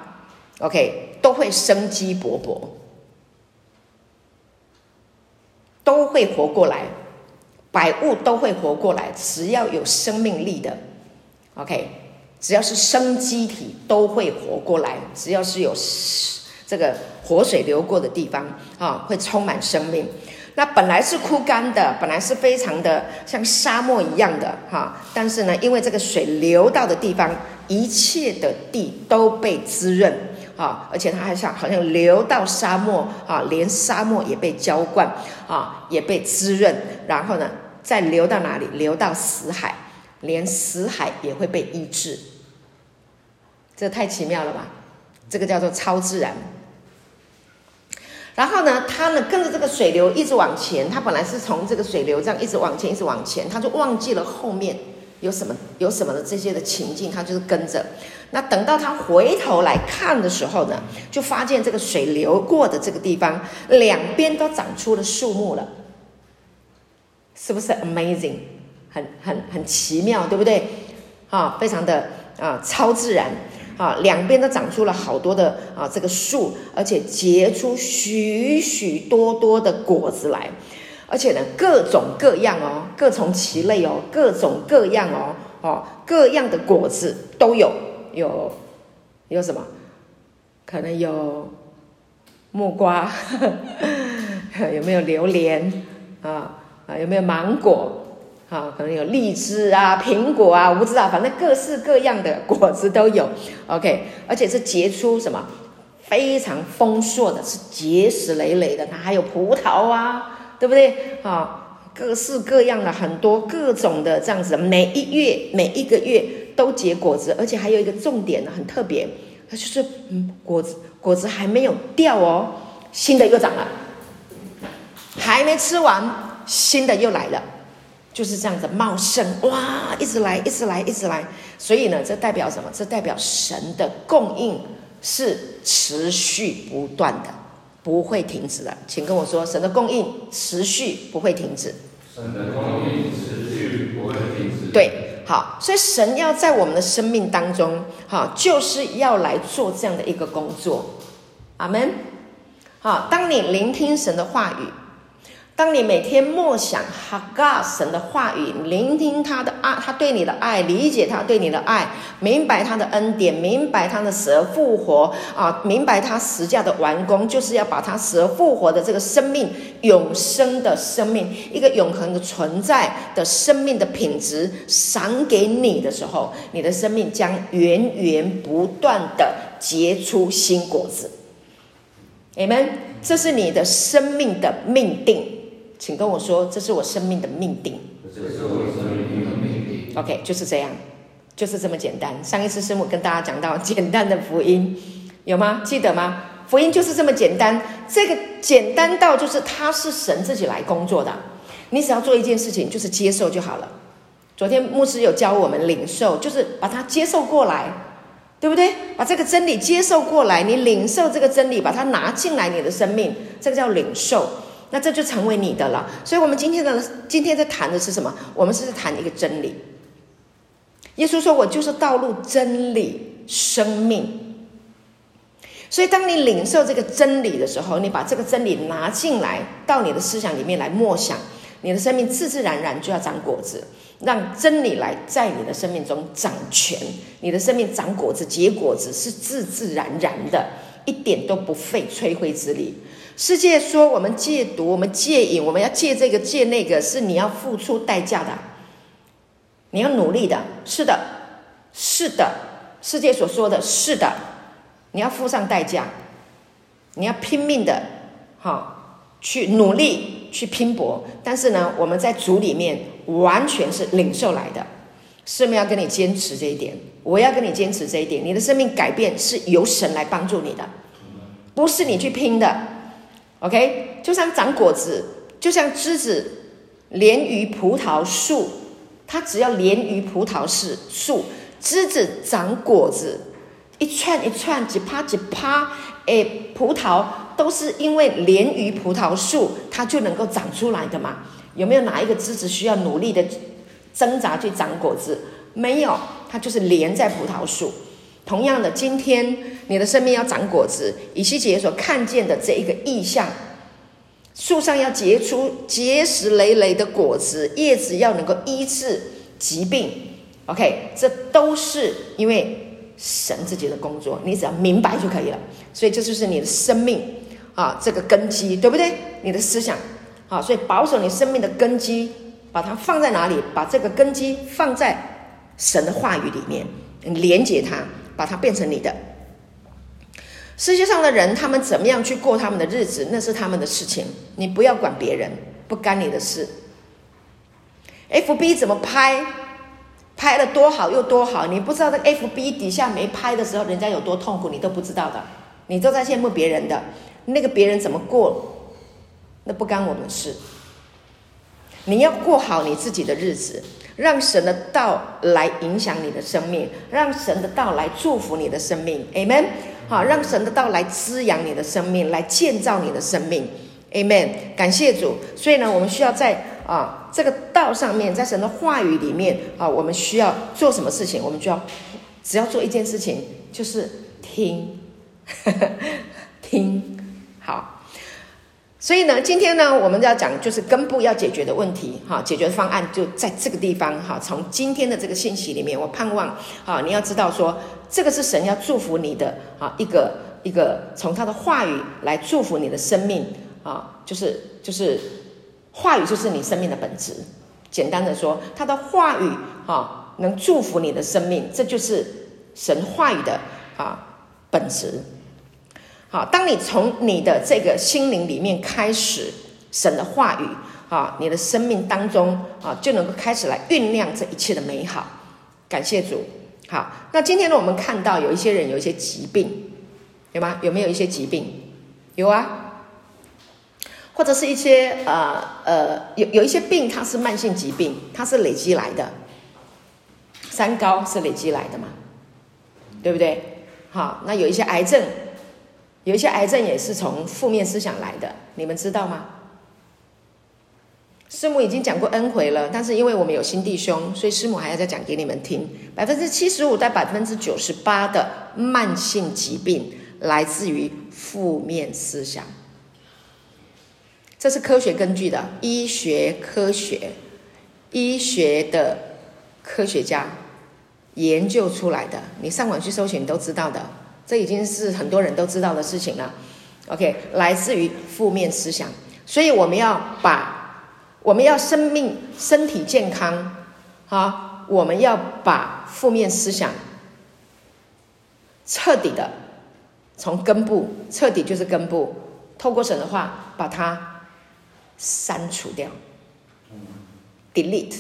，OK，都会生机勃勃，都会活过来，百物都会活过来，只要有生命力的，OK，只要是生机体都会活过来，只要是有。这个活水流过的地方啊，会充满生命。那本来是枯干的，本来是非常的像沙漠一样的哈。但是呢，因为这个水流到的地方，一切的地都被滋润啊，而且它还像好像流到沙漠啊，连沙漠也被浇灌啊，也被滋润。然后呢，再流到哪里？流到死海，连死海也会被医治。这太奇妙了吧？这个叫做超自然。然后呢，他呢跟着这个水流一直往前，他本来是从这个水流这样一直往前，一直往前，他就忘记了后面有什么有什么的这些的情境，他就是跟着。那等到他回头来看的时候呢，就发现这个水流过的这个地方两边都长出了树木了，是不是 amazing？很很很奇妙，对不对？啊，非常的啊超自然。啊，两边都长出了好多的啊，这个树，而且结出许许多多的果子来，而且呢，各种各样哦，各从其类哦，各种各样哦，哦，各样的果子都有，有有什么？可能有木瓜，呵 呵有没有榴莲啊？啊，有没有芒果？好，可能有荔枝啊、苹果啊，我不知道，反正各式各样的果子都有。OK，而且是结出什么非常丰硕的，是结实累累的。它还有葡萄啊，对不对？啊，各式各样的很多各种的这样子，每一月每一个月都结果子，而且还有一个重点呢，很特别，它就是嗯，果子果子还没有掉哦，新的又长了，还没吃完，新的又来了。就是这样子茂盛哇，一直来，一直来，一直来。所以呢，这代表什么？这代表神的供应是持续不断的，不会停止的。请跟我说，神的供应持续不会停止。神的供应持续不会停止。对，好，所以神要在我们的生命当中，哈，就是要来做这样的一个工作。阿门。好，当你聆听神的话语。当你每天默想哈嘎神的话语，聆听他的爱，他对你的爱，理解他对你的爱，明白他的恩典，明白他的死而复活啊，明白他十架的完工，就是要把他死而复活的这个生命，永生的生命，一个永恒的存在的生命的品质赏给你的时候，你的生命将源源不断的结出新果子。Amen，这是你的生命的命定。请跟我说，这是我生命的命定。这是我生命的命定。OK，就是这样，就是这么简单。上一次师母跟大家讲到简单的福音，有吗？记得吗？福音就是这么简单，这个简单到就是它是神自己来工作的，你只要做一件事情，就是接受就好了。昨天牧师有教我们领受，就是把它接受过来，对不对？把这个真理接受过来，你领受这个真理，把它拿进来你的生命，这个叫领受。那这就成为你的了。所以，我们今天的今天在谈的是什么？我们是在谈一个真理。耶稣说：“我就是道路、真理、生命。”所以，当你领受这个真理的时候，你把这个真理拿进来到你的思想里面来默想，你的生命自自然然就要长果子，让真理来在你的生命中掌权。你的生命长果子、结果子是自自然然的，一点都不费吹灰之力。世界说我们戒毒，我们戒瘾，我们要戒这个戒那个，是你要付出代价的，你要努力的。是的，是的，世界所说的是的，你要付上代价，你要拼命的，哈去努力去拼搏。但是呢，我们在主里面完全是领受来的，师母要跟你坚持这一点，我要跟你坚持这一点。你的生命改变是由神来帮助你的，不是你去拼的。OK，就像长果子，就像枝子连于葡萄树，它只要连于葡萄是树，枝子长果子，一串一串，几趴几趴，哎，葡萄都是因为连于葡萄树，它就能够长出来的嘛？有没有哪一个枝子需要努力的挣扎去长果子？没有，它就是连在葡萄树。同样的，今天你的生命要长果子，以西结所看见的这一个意象，树上要结出结实累累的果子，叶子要能够医治疾病。OK，这都是因为神自己的工作，你只要明白就可以了。所以这就是你的生命啊，这个根基，对不对？你的思想啊，所以保守你生命的根基，把它放在哪里？把这个根基放在神的话语里面，连接它。把它变成你的。世界上的人，他们怎么样去过他们的日子，那是他们的事情，你不要管别人，不干你的事。FB 怎么拍，拍了多好又多好，你不知道在 FB 底下没拍的时候，人家有多痛苦，你都不知道的，你都在羡慕别人的，那个别人怎么过，那不干我们事。你要过好你自己的日子。让神的道来影响你的生命，让神的道来祝福你的生命，Amen。好，让神的道来滋养你的生命，来建造你的生命，Amen。感谢主。所以呢，我们需要在啊这个道上面，在神的话语里面啊，我们需要做什么事情？我们就要只要做一件事情，就是听，呵 呵听好。所以呢，今天呢，我们要讲就是根部要解决的问题，哈，解决方案就在这个地方，哈。从今天的这个信息里面，我盼望，哈，你要知道说，这个是神要祝福你的，啊，一个一个从他的话语来祝福你的生命，啊，就是就是话语就是你生命的本质。简单的说，他的话语，哈，能祝福你的生命，这就是神话语的啊本质。好，当你从你的这个心灵里面开始神的话语，啊，你的生命当中啊，就能够开始来酝酿这一切的美好。感谢主。好，那今天呢，我们看到有一些人有一些疾病，有吗？有没有一些疾病？有啊，或者是一些呃呃，有有一些病，它是慢性疾病，它是累积来的。三高是累积来的嘛？对不对？好，那有一些癌症。有一些癌症也是从负面思想来的，你们知道吗？师母已经讲过 N 回了，但是因为我们有新弟兄，所以师母还要再讲给你们听。百分之七十五到百分之九十八的慢性疾病来自于负面思想，这是科学根据的，医学科学，医学的科学家研究出来的，你上网去搜寻，你都知道的。这已经是很多人都知道的事情了，OK，来自于负面思想，所以我们要把，我们要生命、身体健康，好，我们要把负面思想彻底的从根部，彻底就是根部，透过神的话把它删除掉，delete，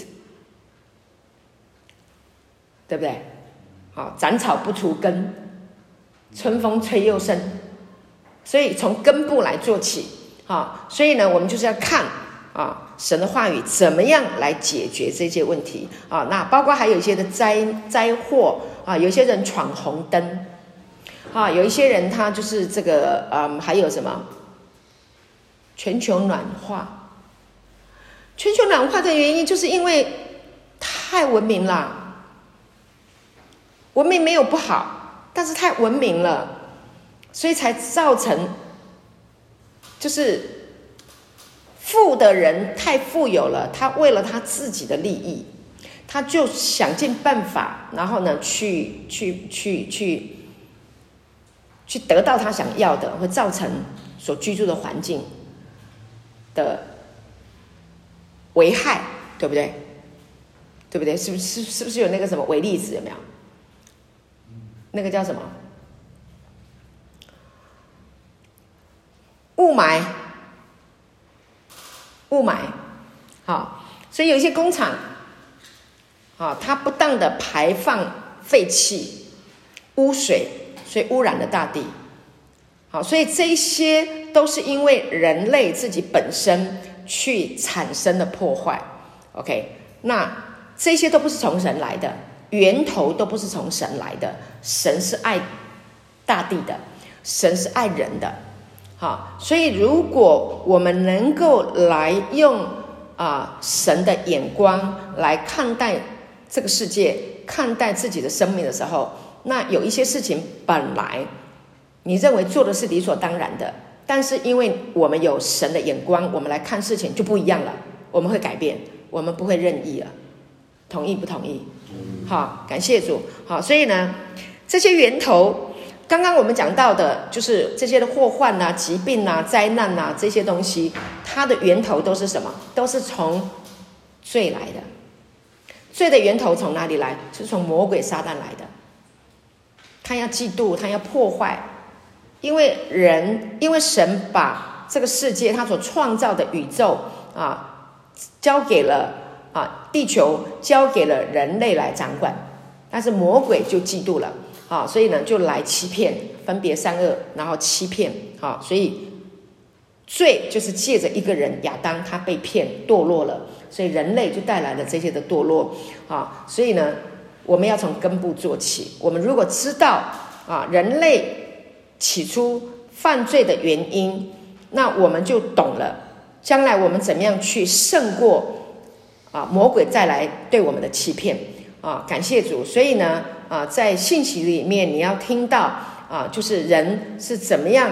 对不对？好，斩草不除根，春风吹又生，所以从根部来做起。好，所以呢，我们就是要看啊，神的话语怎么样来解决这些问题啊？那包括还有一些的灾灾祸啊，有些人闯红灯，啊，有一些人他就是这个嗯，还有什么？全球暖化，全球暖化的原因就是因为太文明了，文明没有不好，但是太文明了，所以才造成。就是富的人太富有了，他为了他自己的利益，他就想尽办法，然后呢，去去去去去得到他想要的，会造成所居住的环境的危害，对不对？对不对？是不是是不是有那个什么伪粒子？有没有？那个叫什么？雾霾，雾霾，好，所以有一些工厂，啊，它不当的排放废气、污水，所以污染了大地，好，所以这一些都是因为人类自己本身去产生的破坏。OK，那这些都不是从神来的，源头都不是从神来的，神是爱大地的，神是爱人的。好，所以如果我们能够来用啊神的眼光来看待这个世界，看待自己的生命的时候，那有一些事情本来你认为做的是理所当然的，但是因为我们有神的眼光，我们来看事情就不一样了。我们会改变，我们不会任意了。同意不同意？好，感谢主。好，所以呢，这些源头。刚刚我们讲到的，就是这些的祸患呐、疾病呐、灾难呐这些东西，它的源头都是什么？都是从罪来的。罪的源头从哪里来？是从魔鬼撒旦来的。他要嫉妒，他要破坏，因为人，因为神把这个世界他所创造的宇宙啊，交给了啊地球，交给了人类来掌管，但是魔鬼就嫉妒了。啊，所以呢，就来欺骗，分别善恶，然后欺骗。啊，所以罪就是借着一个人亚当，他被骗堕落了，所以人类就带来了这些的堕落。啊，所以呢，我们要从根部做起。我们如果知道啊，人类起初犯罪的原因，那我们就懂了，将来我们怎么样去胜过啊魔鬼再来对我们的欺骗。啊，感谢主。所以呢。啊，在信息里面，你要听到啊，就是人是怎么样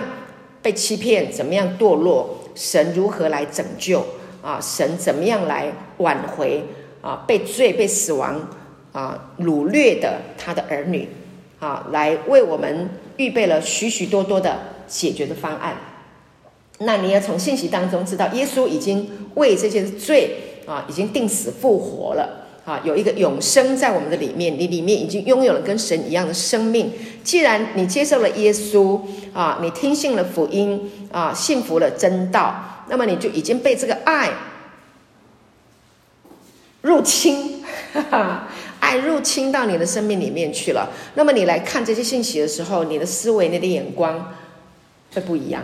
被欺骗，怎么样堕落，神如何来拯救啊？神怎么样来挽回啊？被罪、被死亡啊掳掠的他的儿女啊，来为我们预备了许许多多的解决的方案。那你要从信息当中知道，耶稣已经为这些罪啊，已经定死复活了。啊，有一个永生在我们的里面，你里面已经拥有了跟神一样的生命。既然你接受了耶稣啊，你听信了福音啊，信服了真道，那么你就已经被这个爱入侵，哈哈，爱入侵到你的生命里面去了。那么你来看这些信息的时候，你的思维、你的眼光会不一样。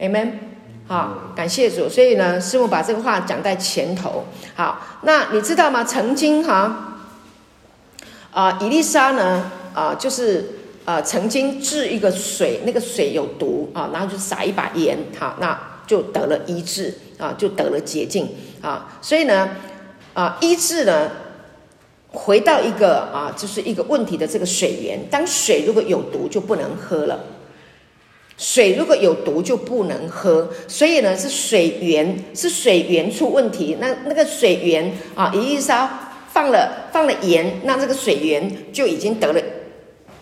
Amen。好，感谢主。所以呢，师母把这个话讲在前头。好，那你知道吗？曾经哈，啊、呃，以利沙呢，啊、就是啊、呃，曾经治一个水，那个水有毒啊，然后就撒一把盐，好，那就得了医治啊，就得了洁净啊。所以呢，啊，医治呢，回到一个啊，就是一个问题的这个水源，当水如果有毒，就不能喝了。水如果有毒就不能喝，所以呢，是水源，是水源出问题。那那个水源啊，以利沙放了放了盐，那这个水源就已经得了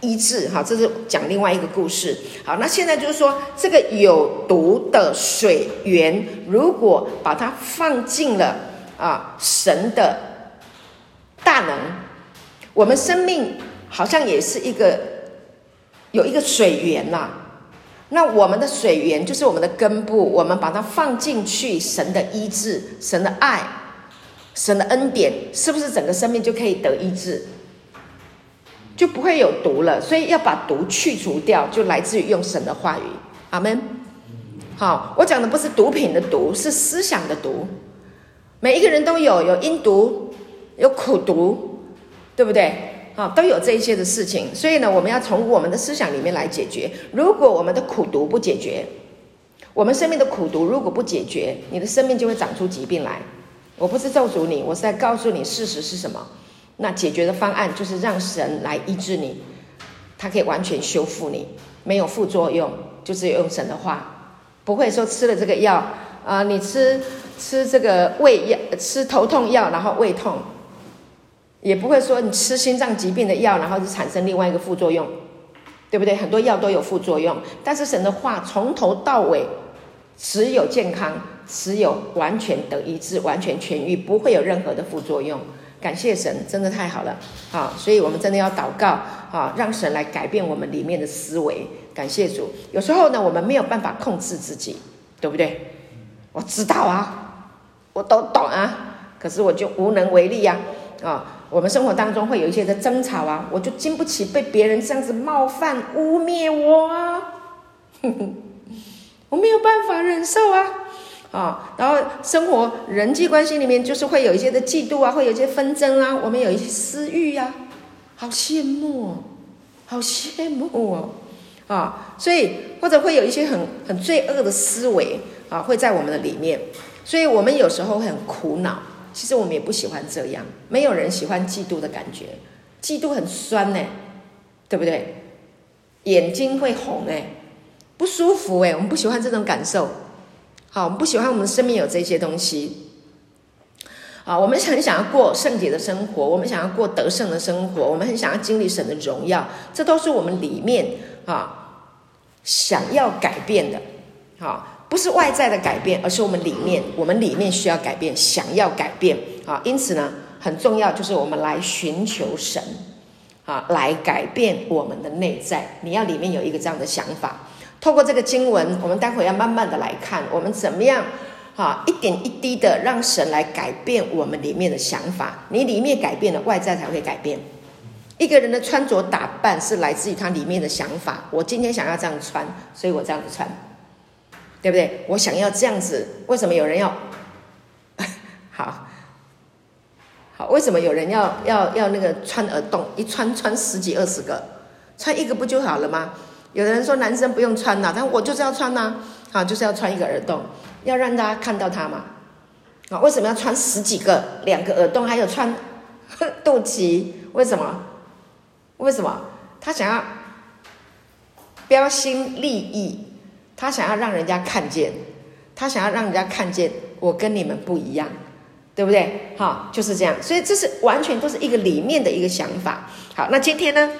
医治。哈，这是讲另外一个故事。好，那现在就是说，这个有毒的水源，如果把它放进了啊神的大能，我们生命好像也是一个有一个水源呐、那我们的水源就是我们的根部，我们把它放进去，神的医治、神的爱、神的恩典，是不是整个生命就可以得医治？就不会有毒了。所以要把毒去除掉，就来自于用神的话语。阿门。好，我讲的不是毒品的毒，是思想的毒。每一个人都有，有阴毒，有苦毒，对不对？啊，都有这一些的事情。所以呢，我们要从我们的思想里面来解决。如果我们的苦毒不解决，我们生命的苦毒如果不解决，你的生命就会长出疾病来。我不是咒诅你，我是在告诉你事实是什么。那解决的方案就是让神来医治你，他可以完全修复你，没有副作用，就是用神的话，不会说吃了这个药啊、你吃吃这个胃药，吃头痛药，然后胃痛，也不会说你吃心脏疾病的药，然后就产生另外一个副作用，对不对？很多药都有副作用，但是神的话从头到尾。只有健康，只有完全得医治，完全痊愈，不会有任何的副作用。感谢神，真的太好了啊！所以我们真的要祷告啊，让神来改变我们里面的思维。感谢主。有时候呢，我们没有办法控制自己，对不对？我知道啊，我都懂啊，可是我就无能为力呀，啊！我们生活当中会有一些的争吵啊，我就经不起被别人这样子冒犯、污蔑我啊。呵 呵我没有办法忍受啊，啊，然后生活人际关系里面就是会有一些的嫉妒啊，会有一些纷争啊，我们有一些私欲呀，好羡慕哦，好羡慕哦，啊，所以或者会有一些很很罪恶的思维啊，会在我们的里面，所以我们有时候很苦恼。其实我们也不喜欢这样，没有人喜欢嫉妒的感觉，嫉妒很酸呢，对不对？眼睛会红哎。不舒服哎，我们不喜欢这种感受。好，我们不喜欢我们的生命有这些东西。啊，我们很想要过圣洁的生活，我们想要过得胜的生活，我们很想要经历神的荣耀，这都是我们里面啊想要改变的。好，不是外在的改变，而是我们里面，我们里面需要改变，想要改变。啊，因此呢，很重要就是我们来寻求神，啊，来改变我们的内在。你要里面有一个这样的想法。透过这个经文，我们待会要慢慢的来看，我们怎么样，哈，一点一滴的让神来改变我们里面的想法。你里面改变了，外在才会改变。一个人的穿着打扮是来自于他里面的想法。我今天想要这样穿，所以我这样子穿，对不对？我想要这样子，为什么有人要？好，好，为什么有人要要要那个穿耳洞？一穿穿十几二十个，穿一个不就好了吗？有的人说男生不用穿呐，但我就是要穿呐，啊，就是要穿一个耳洞，要让大家看到他嘛，啊，为什么要穿十几个？两个耳洞，还有穿 肚脐？为什么？为什么？他想要标新立异，他想要让人家看见，他想要让人家看见我跟你们不一样，对不对？好，就是这样，所以这是完全都是一个里面的一个想法。好，那今天呢？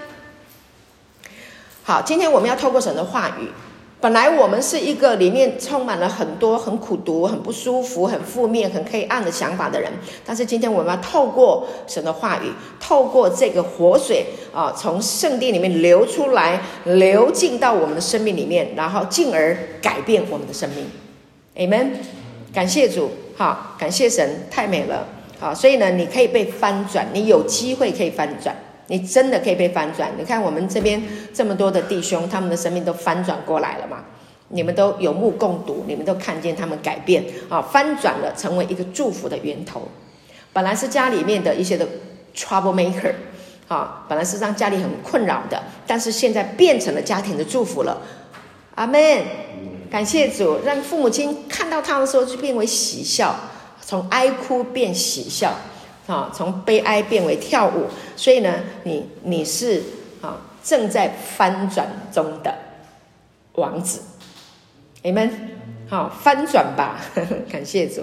好，今天我们要透过神的话语。本来我们是一个里面充满了很多很苦毒、很不舒服、很负面、很黑暗的想法的人，但是今天我们要透过神的话语，透过这个活水啊，从圣殿里面流出来，流进到我们的生命里面，然后进而改变我们的生命。Amen。感谢主，哈，感谢神，太美了。好，所以呢，你可以被翻转，你有机会可以翻转。你真的可以被翻转。你看我们这边这么多的弟兄，他们的生命都翻转过来了嘛？你们都有目共睹，你们都看见他们改变啊，翻转了，成为一个祝福的源头。本来是家里面的一些的 trouble maker 啊，本来是让家里很困扰的，但是现在变成了家庭的祝福了。阿门，感谢主，让父母亲看到他的时候就变为喜笑，从哀哭变喜笑。啊，从悲哀变为跳舞，所以呢，你你是啊正在翻转中的王子，Amen。好，翻转吧，感谢主。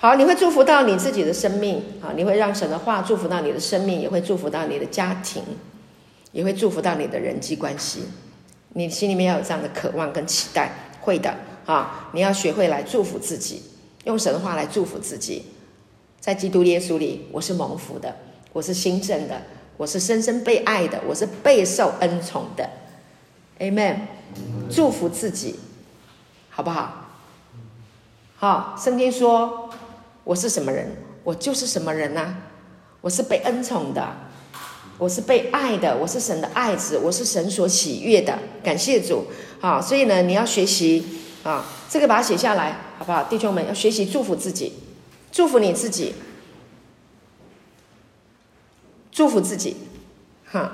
好，你会祝福到你自己的生命啊，你会让神的话祝福到你的生命，也会祝福到你的家庭，也会祝福到你的人际关系。你心里面要有这样的渴望跟期待，会的啊。你要学会来祝福自己，用神的话来祝福自己。在基督耶稣里，我是蒙福的，我是新生的，我是深深被爱的，我是备受恩宠的，Amen。祝福自己，好不好？好，圣经说我是什么人，我就是什么人呐、我是被恩宠的，我是被爱的，我是神的爱子，我是神所喜悦的。感谢主，好，所以呢，你要学习啊，这个把它写下来，好不好？弟兄们要学习祝福自己，祝福你自己，祝福自己，哈，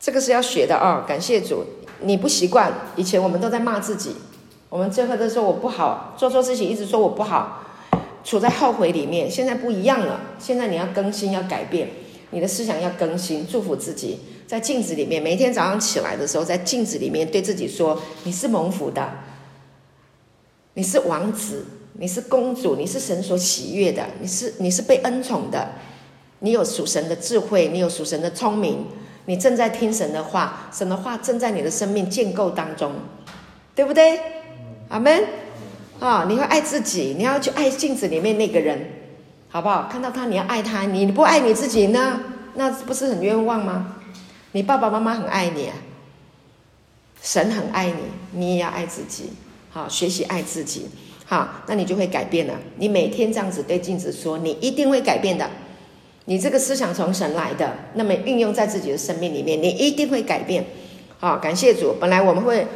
这个是要学的啊。感谢主，你不习惯，以前我们都在骂自己，我们最后都说我不好，做错事情一直说我不好，处在后悔里面。现在不一样了，现在你要更新，要改变。你的思想要更新，祝福自己，在镜子里面，每天早上起来的时候，在镜子里面对自己说：“你是蒙福的，你是王子，你是公主，你是神所喜悦的，你是你是被恩宠的，你有属神的智慧，你有属神的聪明，你正在听神的话，神的话正在你的生命建构当中，对不对？阿门。啊，你要爱自己，你要去爱镜子里面那个人。”好不好？看到他，你要爱他。你不爱你自己呢？那不是很冤枉吗？你爸爸妈妈很爱你啊，神很爱你，你也要爱自己。好，学习爱自己。好，那你就会改变了。你每天这样子对镜子说，你一定会改变的。你这个思想从神来的，那么运用在自己的生命里面，你一定会改变。好，感谢主。本来我们会。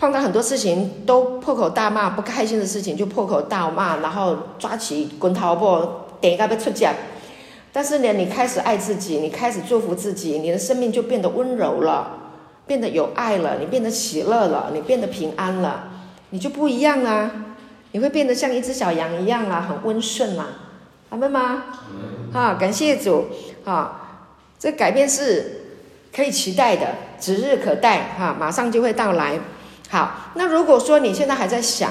碰到很多事情都破口大骂，不开心的事情就破口大骂，然后抓起滚头布，点一个被出脚。但是呢，你开始爱自己，你开始祝福自己，你的生命就变得温柔了，变得有爱了，你变得喜乐了，你变得平安了，你就不一样啊！你会变得像一只小羊一样啊，很温顺啦，阿们吗？好，感谢主，啊，这改变是可以期待的，指日可待，哈，马上就会到来。好，那如果说你现在还在想，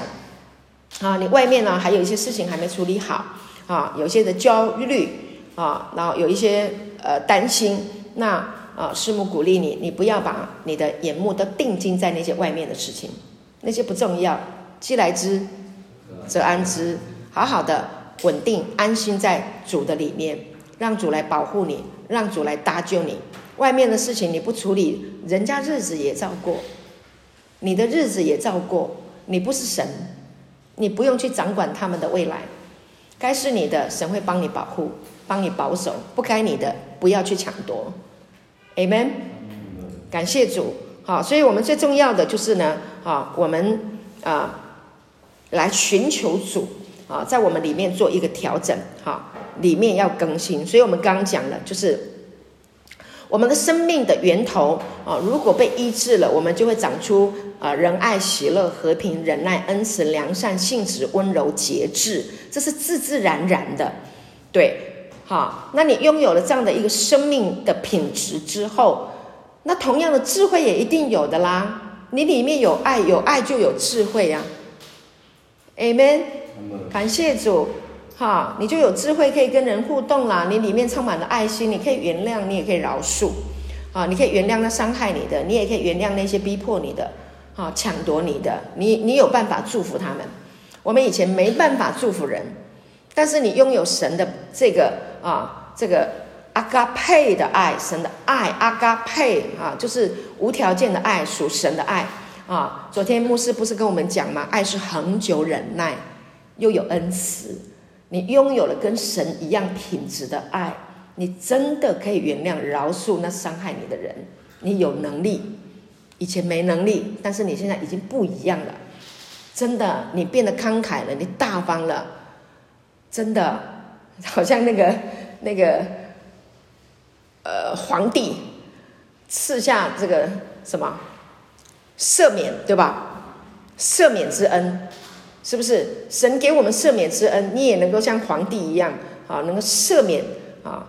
啊，你外面呢还有一些事情还没处理好，啊，有些的焦虑，啊，然后有一些呃担心，那啊，师母鼓励你，你不要把你的眼目都定睛在那些外面的事情，那些不重要，既来之，则安之，好好的稳定安心在主的里面，让主来保护你，让主来搭救你，外面的事情你不处理，人家日子也照过。你的日子也照过，你不是神，你不用去掌管他们的未来。该是你的，神会帮你保护，帮你保守；不该你的，不要去抢夺。Amen。感谢主。好，所以我们最重要的就是呢，啊，我们啊，来寻求主啊，在我们里面做一个调整，哈，里面要更新。所以我们刚刚讲了，就是。我们的生命的源头啊，如果被医治了，我们就会长出啊仁爱、喜乐、和平、忍耐、恩慈、良善、信实、温柔、节制，这是自自然然的，对，好，那你拥有了这样的一个生命的品质之后，那同样的智慧也一定有的啦。你里面有爱，有爱就有智慧呀。Amen，感谢主。哈，你就有智慧可以跟人互动啦。你里面充满了爱心，你可以原谅，你也可以饶恕，啊，你可以原谅那伤害你的，你也可以原谅那些逼迫你的，啊，抢夺你的，你你有办法祝福他们。我们以前没办法祝福人，但是你拥有神的这个啊，这个阿嘎佩的爱，神的爱，阿嘎佩啊，就是无条件的爱，属神的爱啊。昨天牧师不是跟我们讲吗？爱是恒久忍耐，又有恩慈。你拥有了跟神一样品质的爱，你真的可以原谅、饶恕那伤害你的人。你有能力，以前没能力，但是你现在已经不一样了。真的，你变得慷慨了，你大方了。真的，好像那个那个，呃，皇帝赐下这个什么赦免，对吧？赦免之恩。是不是神给我们赦免之恩，你也能够像皇帝一样啊，能够赦免啊，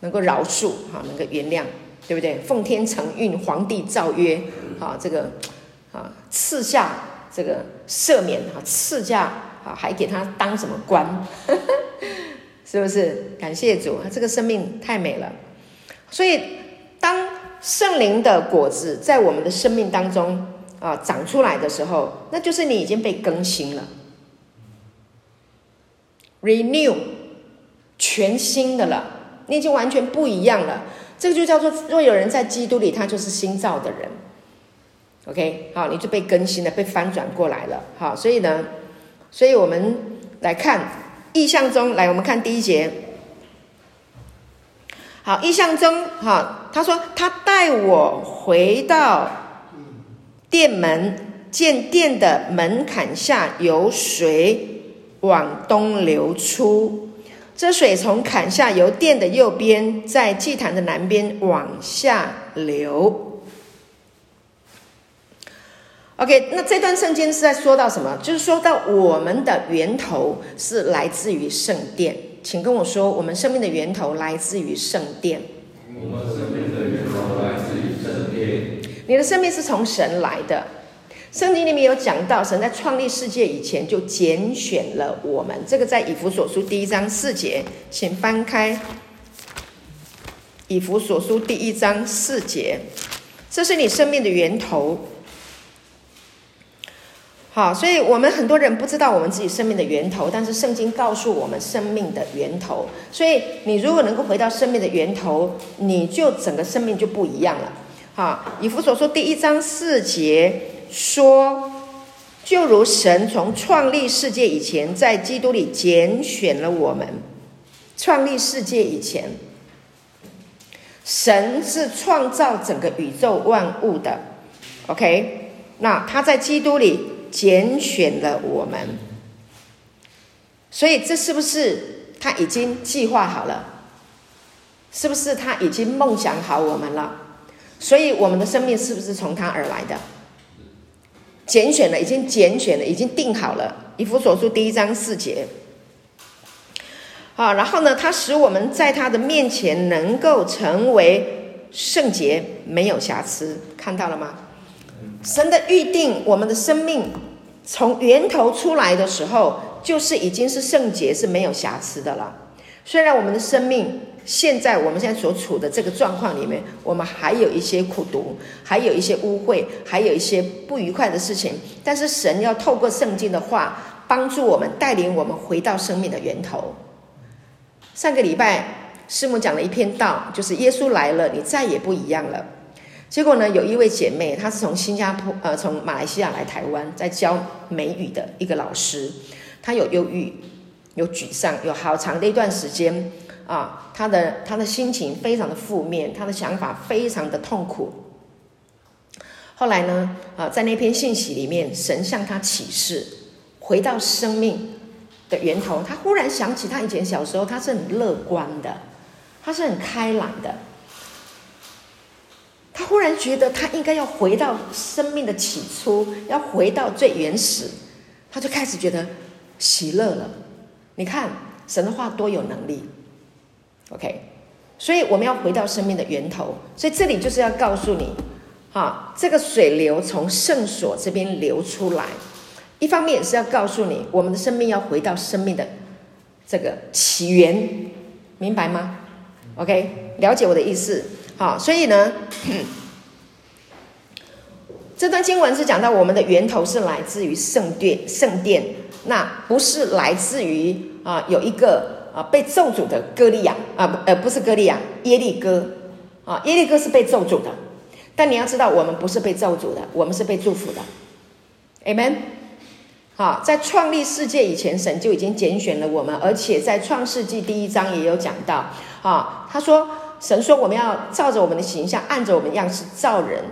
能够饶恕啊，能够原谅，对不对？奉天承运，皇帝诏曰啊，这个啊赐下这个赦免啊，赐下啊，还给他当什么官？是不是？感谢主，这个生命太美了。所以，当圣灵的果子在我们的生命当中啊长出来的时候，那就是你已经被更新了。Renew，全新的了，你已经完全不一样了。这个就叫做，若有人在基督里，他就是新造的人。OK，好，你就被更新了，被翻转过来了。好，所以呢，所以我们来看意象中，来，我们看第一节。好，异象中，哈，他说他带我回到殿门，见殿的门槛下有水往东流出，这水从坎下由殿的右边，在祭坛的南边往下流。OK，那这段圣经是在说到什么？就是说到我们的源头是来自于圣殿，请跟我说，我们生命的源头来自于圣殿。我们生命的源头来自于圣殿。你的生命是从神来的。圣经里面有讲到，神在创立世界以前就拣选了我们。这个在以弗所书第一章四节，请翻开以弗所书第一章四节，这是你生命的源头。好，所以我们很多人不知道我们自己生命的源头，但是圣经告诉我们生命的源头。所以你如果能够回到生命的源头，你就整个生命就不一样了。好，以弗所说第一章四节说，就如神从创立世界以前，在基督里拣选了我们。创立世界以前，神是创造整个宇宙万物的。OK，那他在基督里。拣选了我们，所以这是不是他已经计划好了？是不是他已经梦想好我们了？所以我们的生命是不是从他而来的？拣选了，已经拣选了，已经定好了。以弗所书第一章四节。好，然后呢，他使我们在他的面前能够成为圣洁，没有瑕疵，看到了吗？神的预定，我们的生命从源头出来的时候，就是已经是圣洁，是没有瑕疵的了。虽然我们的生命现在我们现在所处的这个状况里面，我们还有一些苦毒，还有一些污秽，还有一些不愉快的事情，但是神要透过圣经的话，帮助我们，带领我们回到生命的源头。上个礼拜师母讲了一篇道，就是耶稣来了，你再也不一样了。结果呢，有一位姐妹，她是从新加坡，呃，从马来西亚来台湾，在教美语的一个老师。她有忧郁，有沮丧，有好长的一段时间啊，她的她的心情非常的负面，她的想法非常的痛苦。后来呢，啊，在那篇信息里面，神向她启示，回到生命的源头。她忽然想起，她以前小时候，她是很乐观的，她是很开朗的。他忽然觉得他应该要回到生命的起初，要回到最原始，他就开始觉得喜乐了。你看神的话多有能力，OK？所以我们要回到生命的源头。所以这里就是要告诉你，哈，这个水流从圣所这边流出来，一方面也是要告诉你，我们的生命要回到生命的这个起源，明白吗？OK？了解我的意思。好，所以呢，这段经文是讲到我们的源头是来自于圣殿，圣殿，那不是来自于啊有一个啊被咒诅的歌利亚啊呃不是歌利亚耶利哥啊耶利哥是被咒诅的，但你要知道我们不是被咒诅的，我们是被祝福的，Amen。好，在创立世界以前，神就已经拣选了我们，而且在创世纪第一章也有讲到啊，他说。神说：“我们要照着我们的形象，按着我们样式造人。”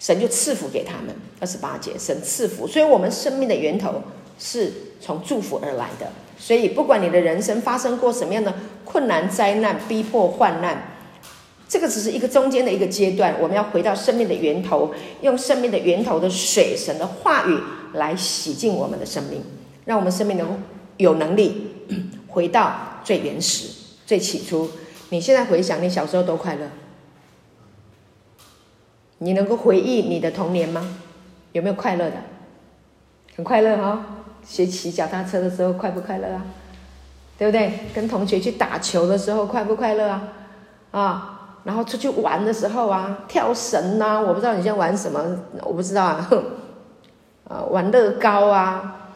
神就赐福给他们。二十八节，神赐福，所以我们生命的源头是从祝福而来的。所以，不管你的人生发生过什么样的困难、灾难、逼迫、患难，这个只是一个中间的一个阶段。我们要回到生命的源头，用生命的源头的水，神的话语来洗净我们的生命，让我们生命能有能力回到最原始、最起初。你现在回想，你小时候多快乐？你能够回忆你的童年吗？有没有快乐的？很快乐哈、哦！学骑脚踏车的时候快不快乐啊？对不对？跟同学去打球的时候快不快乐啊？啊，然后出去玩的时候啊，跳绳呐，我不知道你现在玩什么，我不知道啊。哼，啊，玩乐高啊，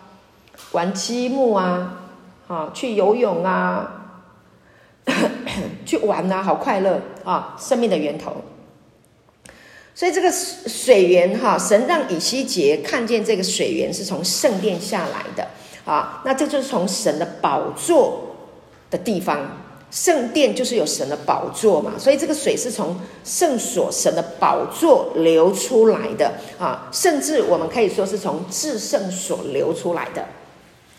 玩积木啊，啊，去游泳啊。去玩啊，好快乐啊！生命的源头，所以这个水源哈，神让以西结看见这个水源是从圣殿下来的啊，那这就是从神的宝座的地方圣殿就是有神的宝座嘛，所以这个水是从圣所神的宝座流出来的啊，甚至我们可以说是从至圣所流出来的。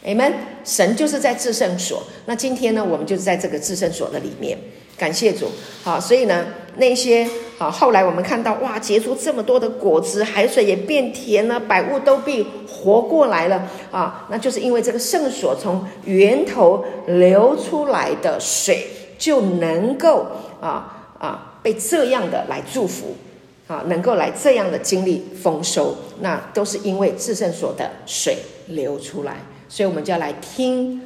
你们神就是在至圣所。那今天呢，我们就是在这个至圣所的里面。感谢主，好，所以呢，那些好，后来我们看到哇，结出这么多的果子，海水也变甜了，百物都必活过来了。啊，那就是因为这个圣所从源头流出来的水就能够啊啊被这样的来祝福。啊，能够来这样的经历丰收，那都是因为至圣所的水流出来，所以我们就要来听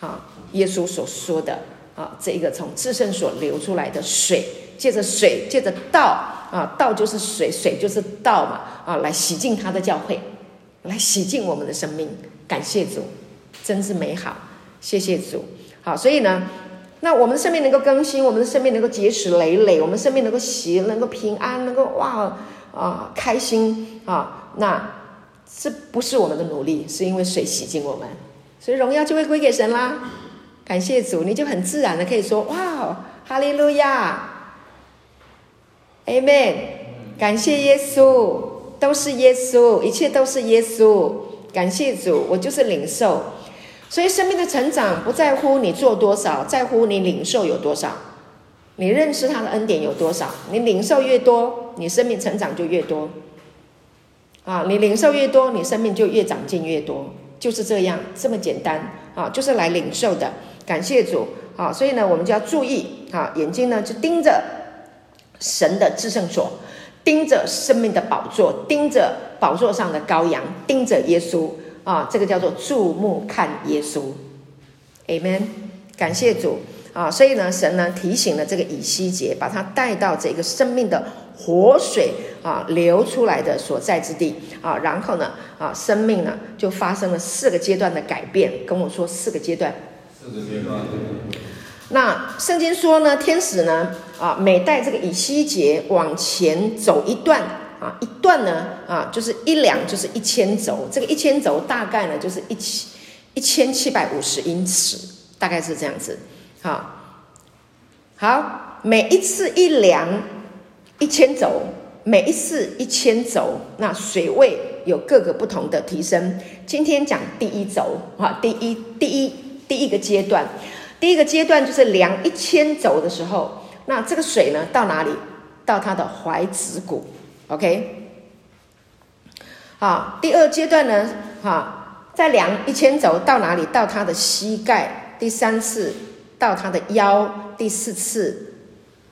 啊耶稣所说的。啊，这一个从自身所流出来的水，借着水，借着道啊，道就是水，水就是道嘛啊，来洗净他的教会，来洗净我们的生命。感谢主，真是美好，谢谢主。好，所以呢，那我们的生命能够更新，我们的生命能够结实累累，我们生命能够喜，能够平安，能够哇啊开心啊，那这不是我们的努力，是因为水洗净我们，所以荣耀就会归给神啦。感谢主，你就很自然的可以说：“哇，哈利路亚，Amen。”感谢耶稣，都是耶稣，一切都是耶稣。感谢主，我就是领受。所以生命的成长不在乎你做多少，在乎你领受有多少。你认识他的恩典有多少？你领受越多，你生命成长就越多。啊，你领受越多，你生命就越长进越多，就是这样，这么简单啊，就是来领受的。感谢主，啊，所以呢，我们就要注意，啊，眼睛呢就盯着神的至圣所，盯着生命的宝座，盯着宝座上的羔羊，盯着耶稣，啊，这个叫做注目看耶稣，Amen。感谢主，啊，所以呢，神呢提醒了这个以西结，把他带到这个生命的活水啊流出来的所在之地，啊，然后呢，啊，生命呢就发生了四个阶段的改变，跟我说四个阶段。四个阶段那圣经说呢，天使呢，啊，每带这个以西结往前走一段，啊，一段呢，啊，就是一两，就是一千轴，这个一千轴大概呢，就是一千一千七百五十英尺，大概是这样子，好，好，每一次一量一千轴，每一次一千轴，那水位有各个不同的提升。今天讲第一轴，哈，第一，第一。第一个阶段，第一个阶段就是量一千肘的时候，那这个水呢，到哪里？到他的踝子骨，OK。好，第二阶段呢，哈，再量一千肘到哪里？到他的膝盖。第三次到他的腰，第四次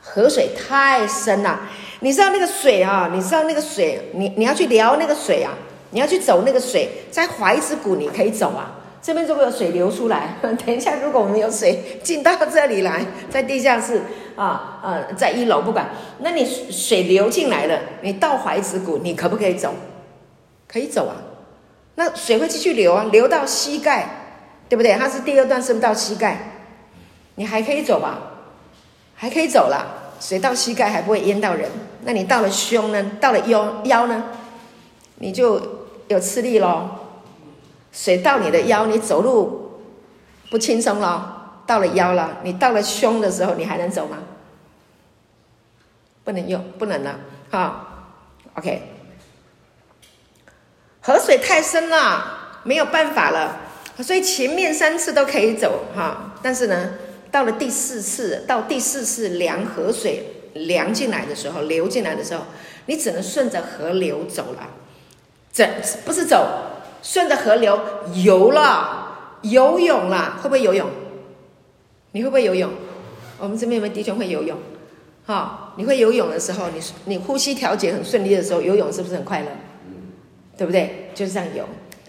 河水太深了，你知道那个水啊？你知道那个水？你你要去撩那个水啊？你要去走那个水，在怀子谷你可以走啊。这边如果有水流出来，等一下，如果我们有水进到这里来，在地下室啊，呃，在一楼不管，那你水流进来了，你到怀子谷，你可不可以走？可以走啊。那水会继续流啊，流到膝盖，对不对？它是第二段，是不是到膝盖？你还可以走吧？还可以走了，水到膝盖还不会淹到人。那你到了胸呢？到了腰腰呢？你就有吃力喽。水到你的腰，你走路不轻松了。到了腰了，你到了胸的时候，你还能走吗？不能用，不能了。好，OK。河水太深了，没有办法了。所以前面三次都可以走哈，但是呢，到了第四次，到第四次量河水量进来的时候，流进来的时候，你只能顺着河流走了，这不是走。顺着河流游了，游泳了，会不会游泳？你会不会游泳？我们这边有没有弟兄会游泳？哈、你会游泳的时候，你你呼吸调节很顺利的时候，游泳是不是很快乐？对不对？就是这样游。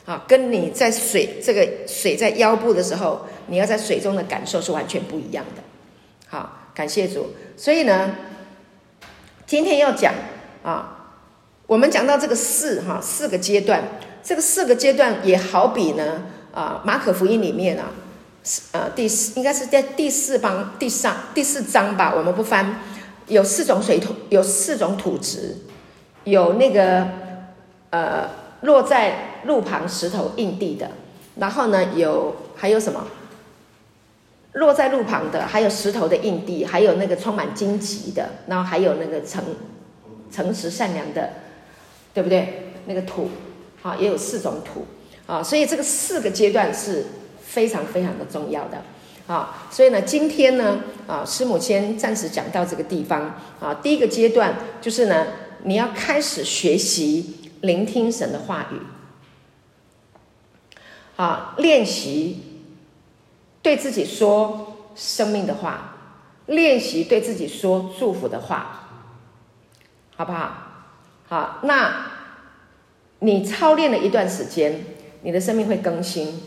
啊、跟你在水这个水在腰部的时候，你要在水中的感受是完全不一样的。好、感谢主。所以呢，今天要讲啊，我们讲到这个四哈四个阶段。这个四个阶段也好比呢，啊，马可福音里面啊，呃，第四应该是在第四章第三第四章吧，我们不翻，有四种水土，有四种土质，有那个呃落在路旁石头硬地的，然后呢有还有什么？落在路旁的，还有石头的硬地，还有那个充满荆棘的，然后还有那个诚诚实善良的，对不对？那个土，啊，也有四种土，啊，所以这个四个阶段是非常非常的重要的，啊，所以呢，今天呢，啊，师母先暂时讲到这个地方，啊，第一个阶段就是呢，你要开始学习聆听神的话语。啊，练习对自己说生命的话，练习对自己说祝福的话，好不好？好，那你操练了一段时间，你的生命会更新，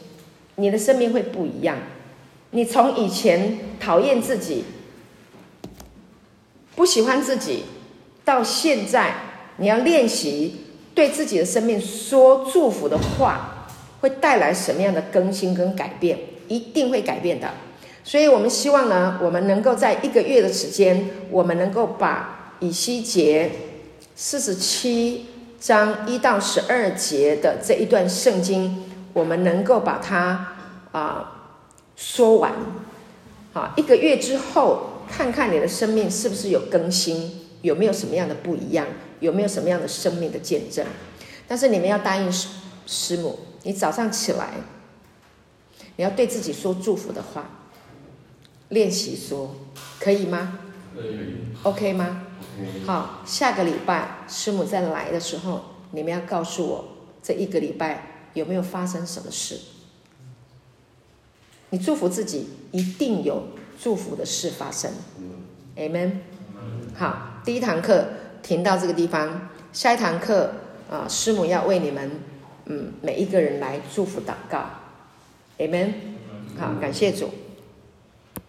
你的生命会不一样。你从以前讨厌自己、不喜欢自己，到现在你要练习对自己的生命说祝福的话。会带来什么样的更新跟改变？一定会改变的。所以我们希望呢，我们能够在一个月的时间，我们能够把以西结四十七章一到十二节的这一段圣经，我们能够把它啊、说完。好，一个月之后，看看你的生命是不是有更新，有没有什么样的不一样，有没有什么样的生命的见证。但是你们要答应师师母。你早上起来，你要对自己说祝福的话，练习说，可以吗？可以。OK 吗？OK。好，下个礼拜师母再来的时候，你们要告诉我这一个礼拜有没有发生什么事。你祝福自己，一定有祝福的事发生。Amen。好，第一堂课停到这个地方，下一堂课啊，师母要为你们。嗯，每一个人来祝福祷告，Amen。好，感谢主。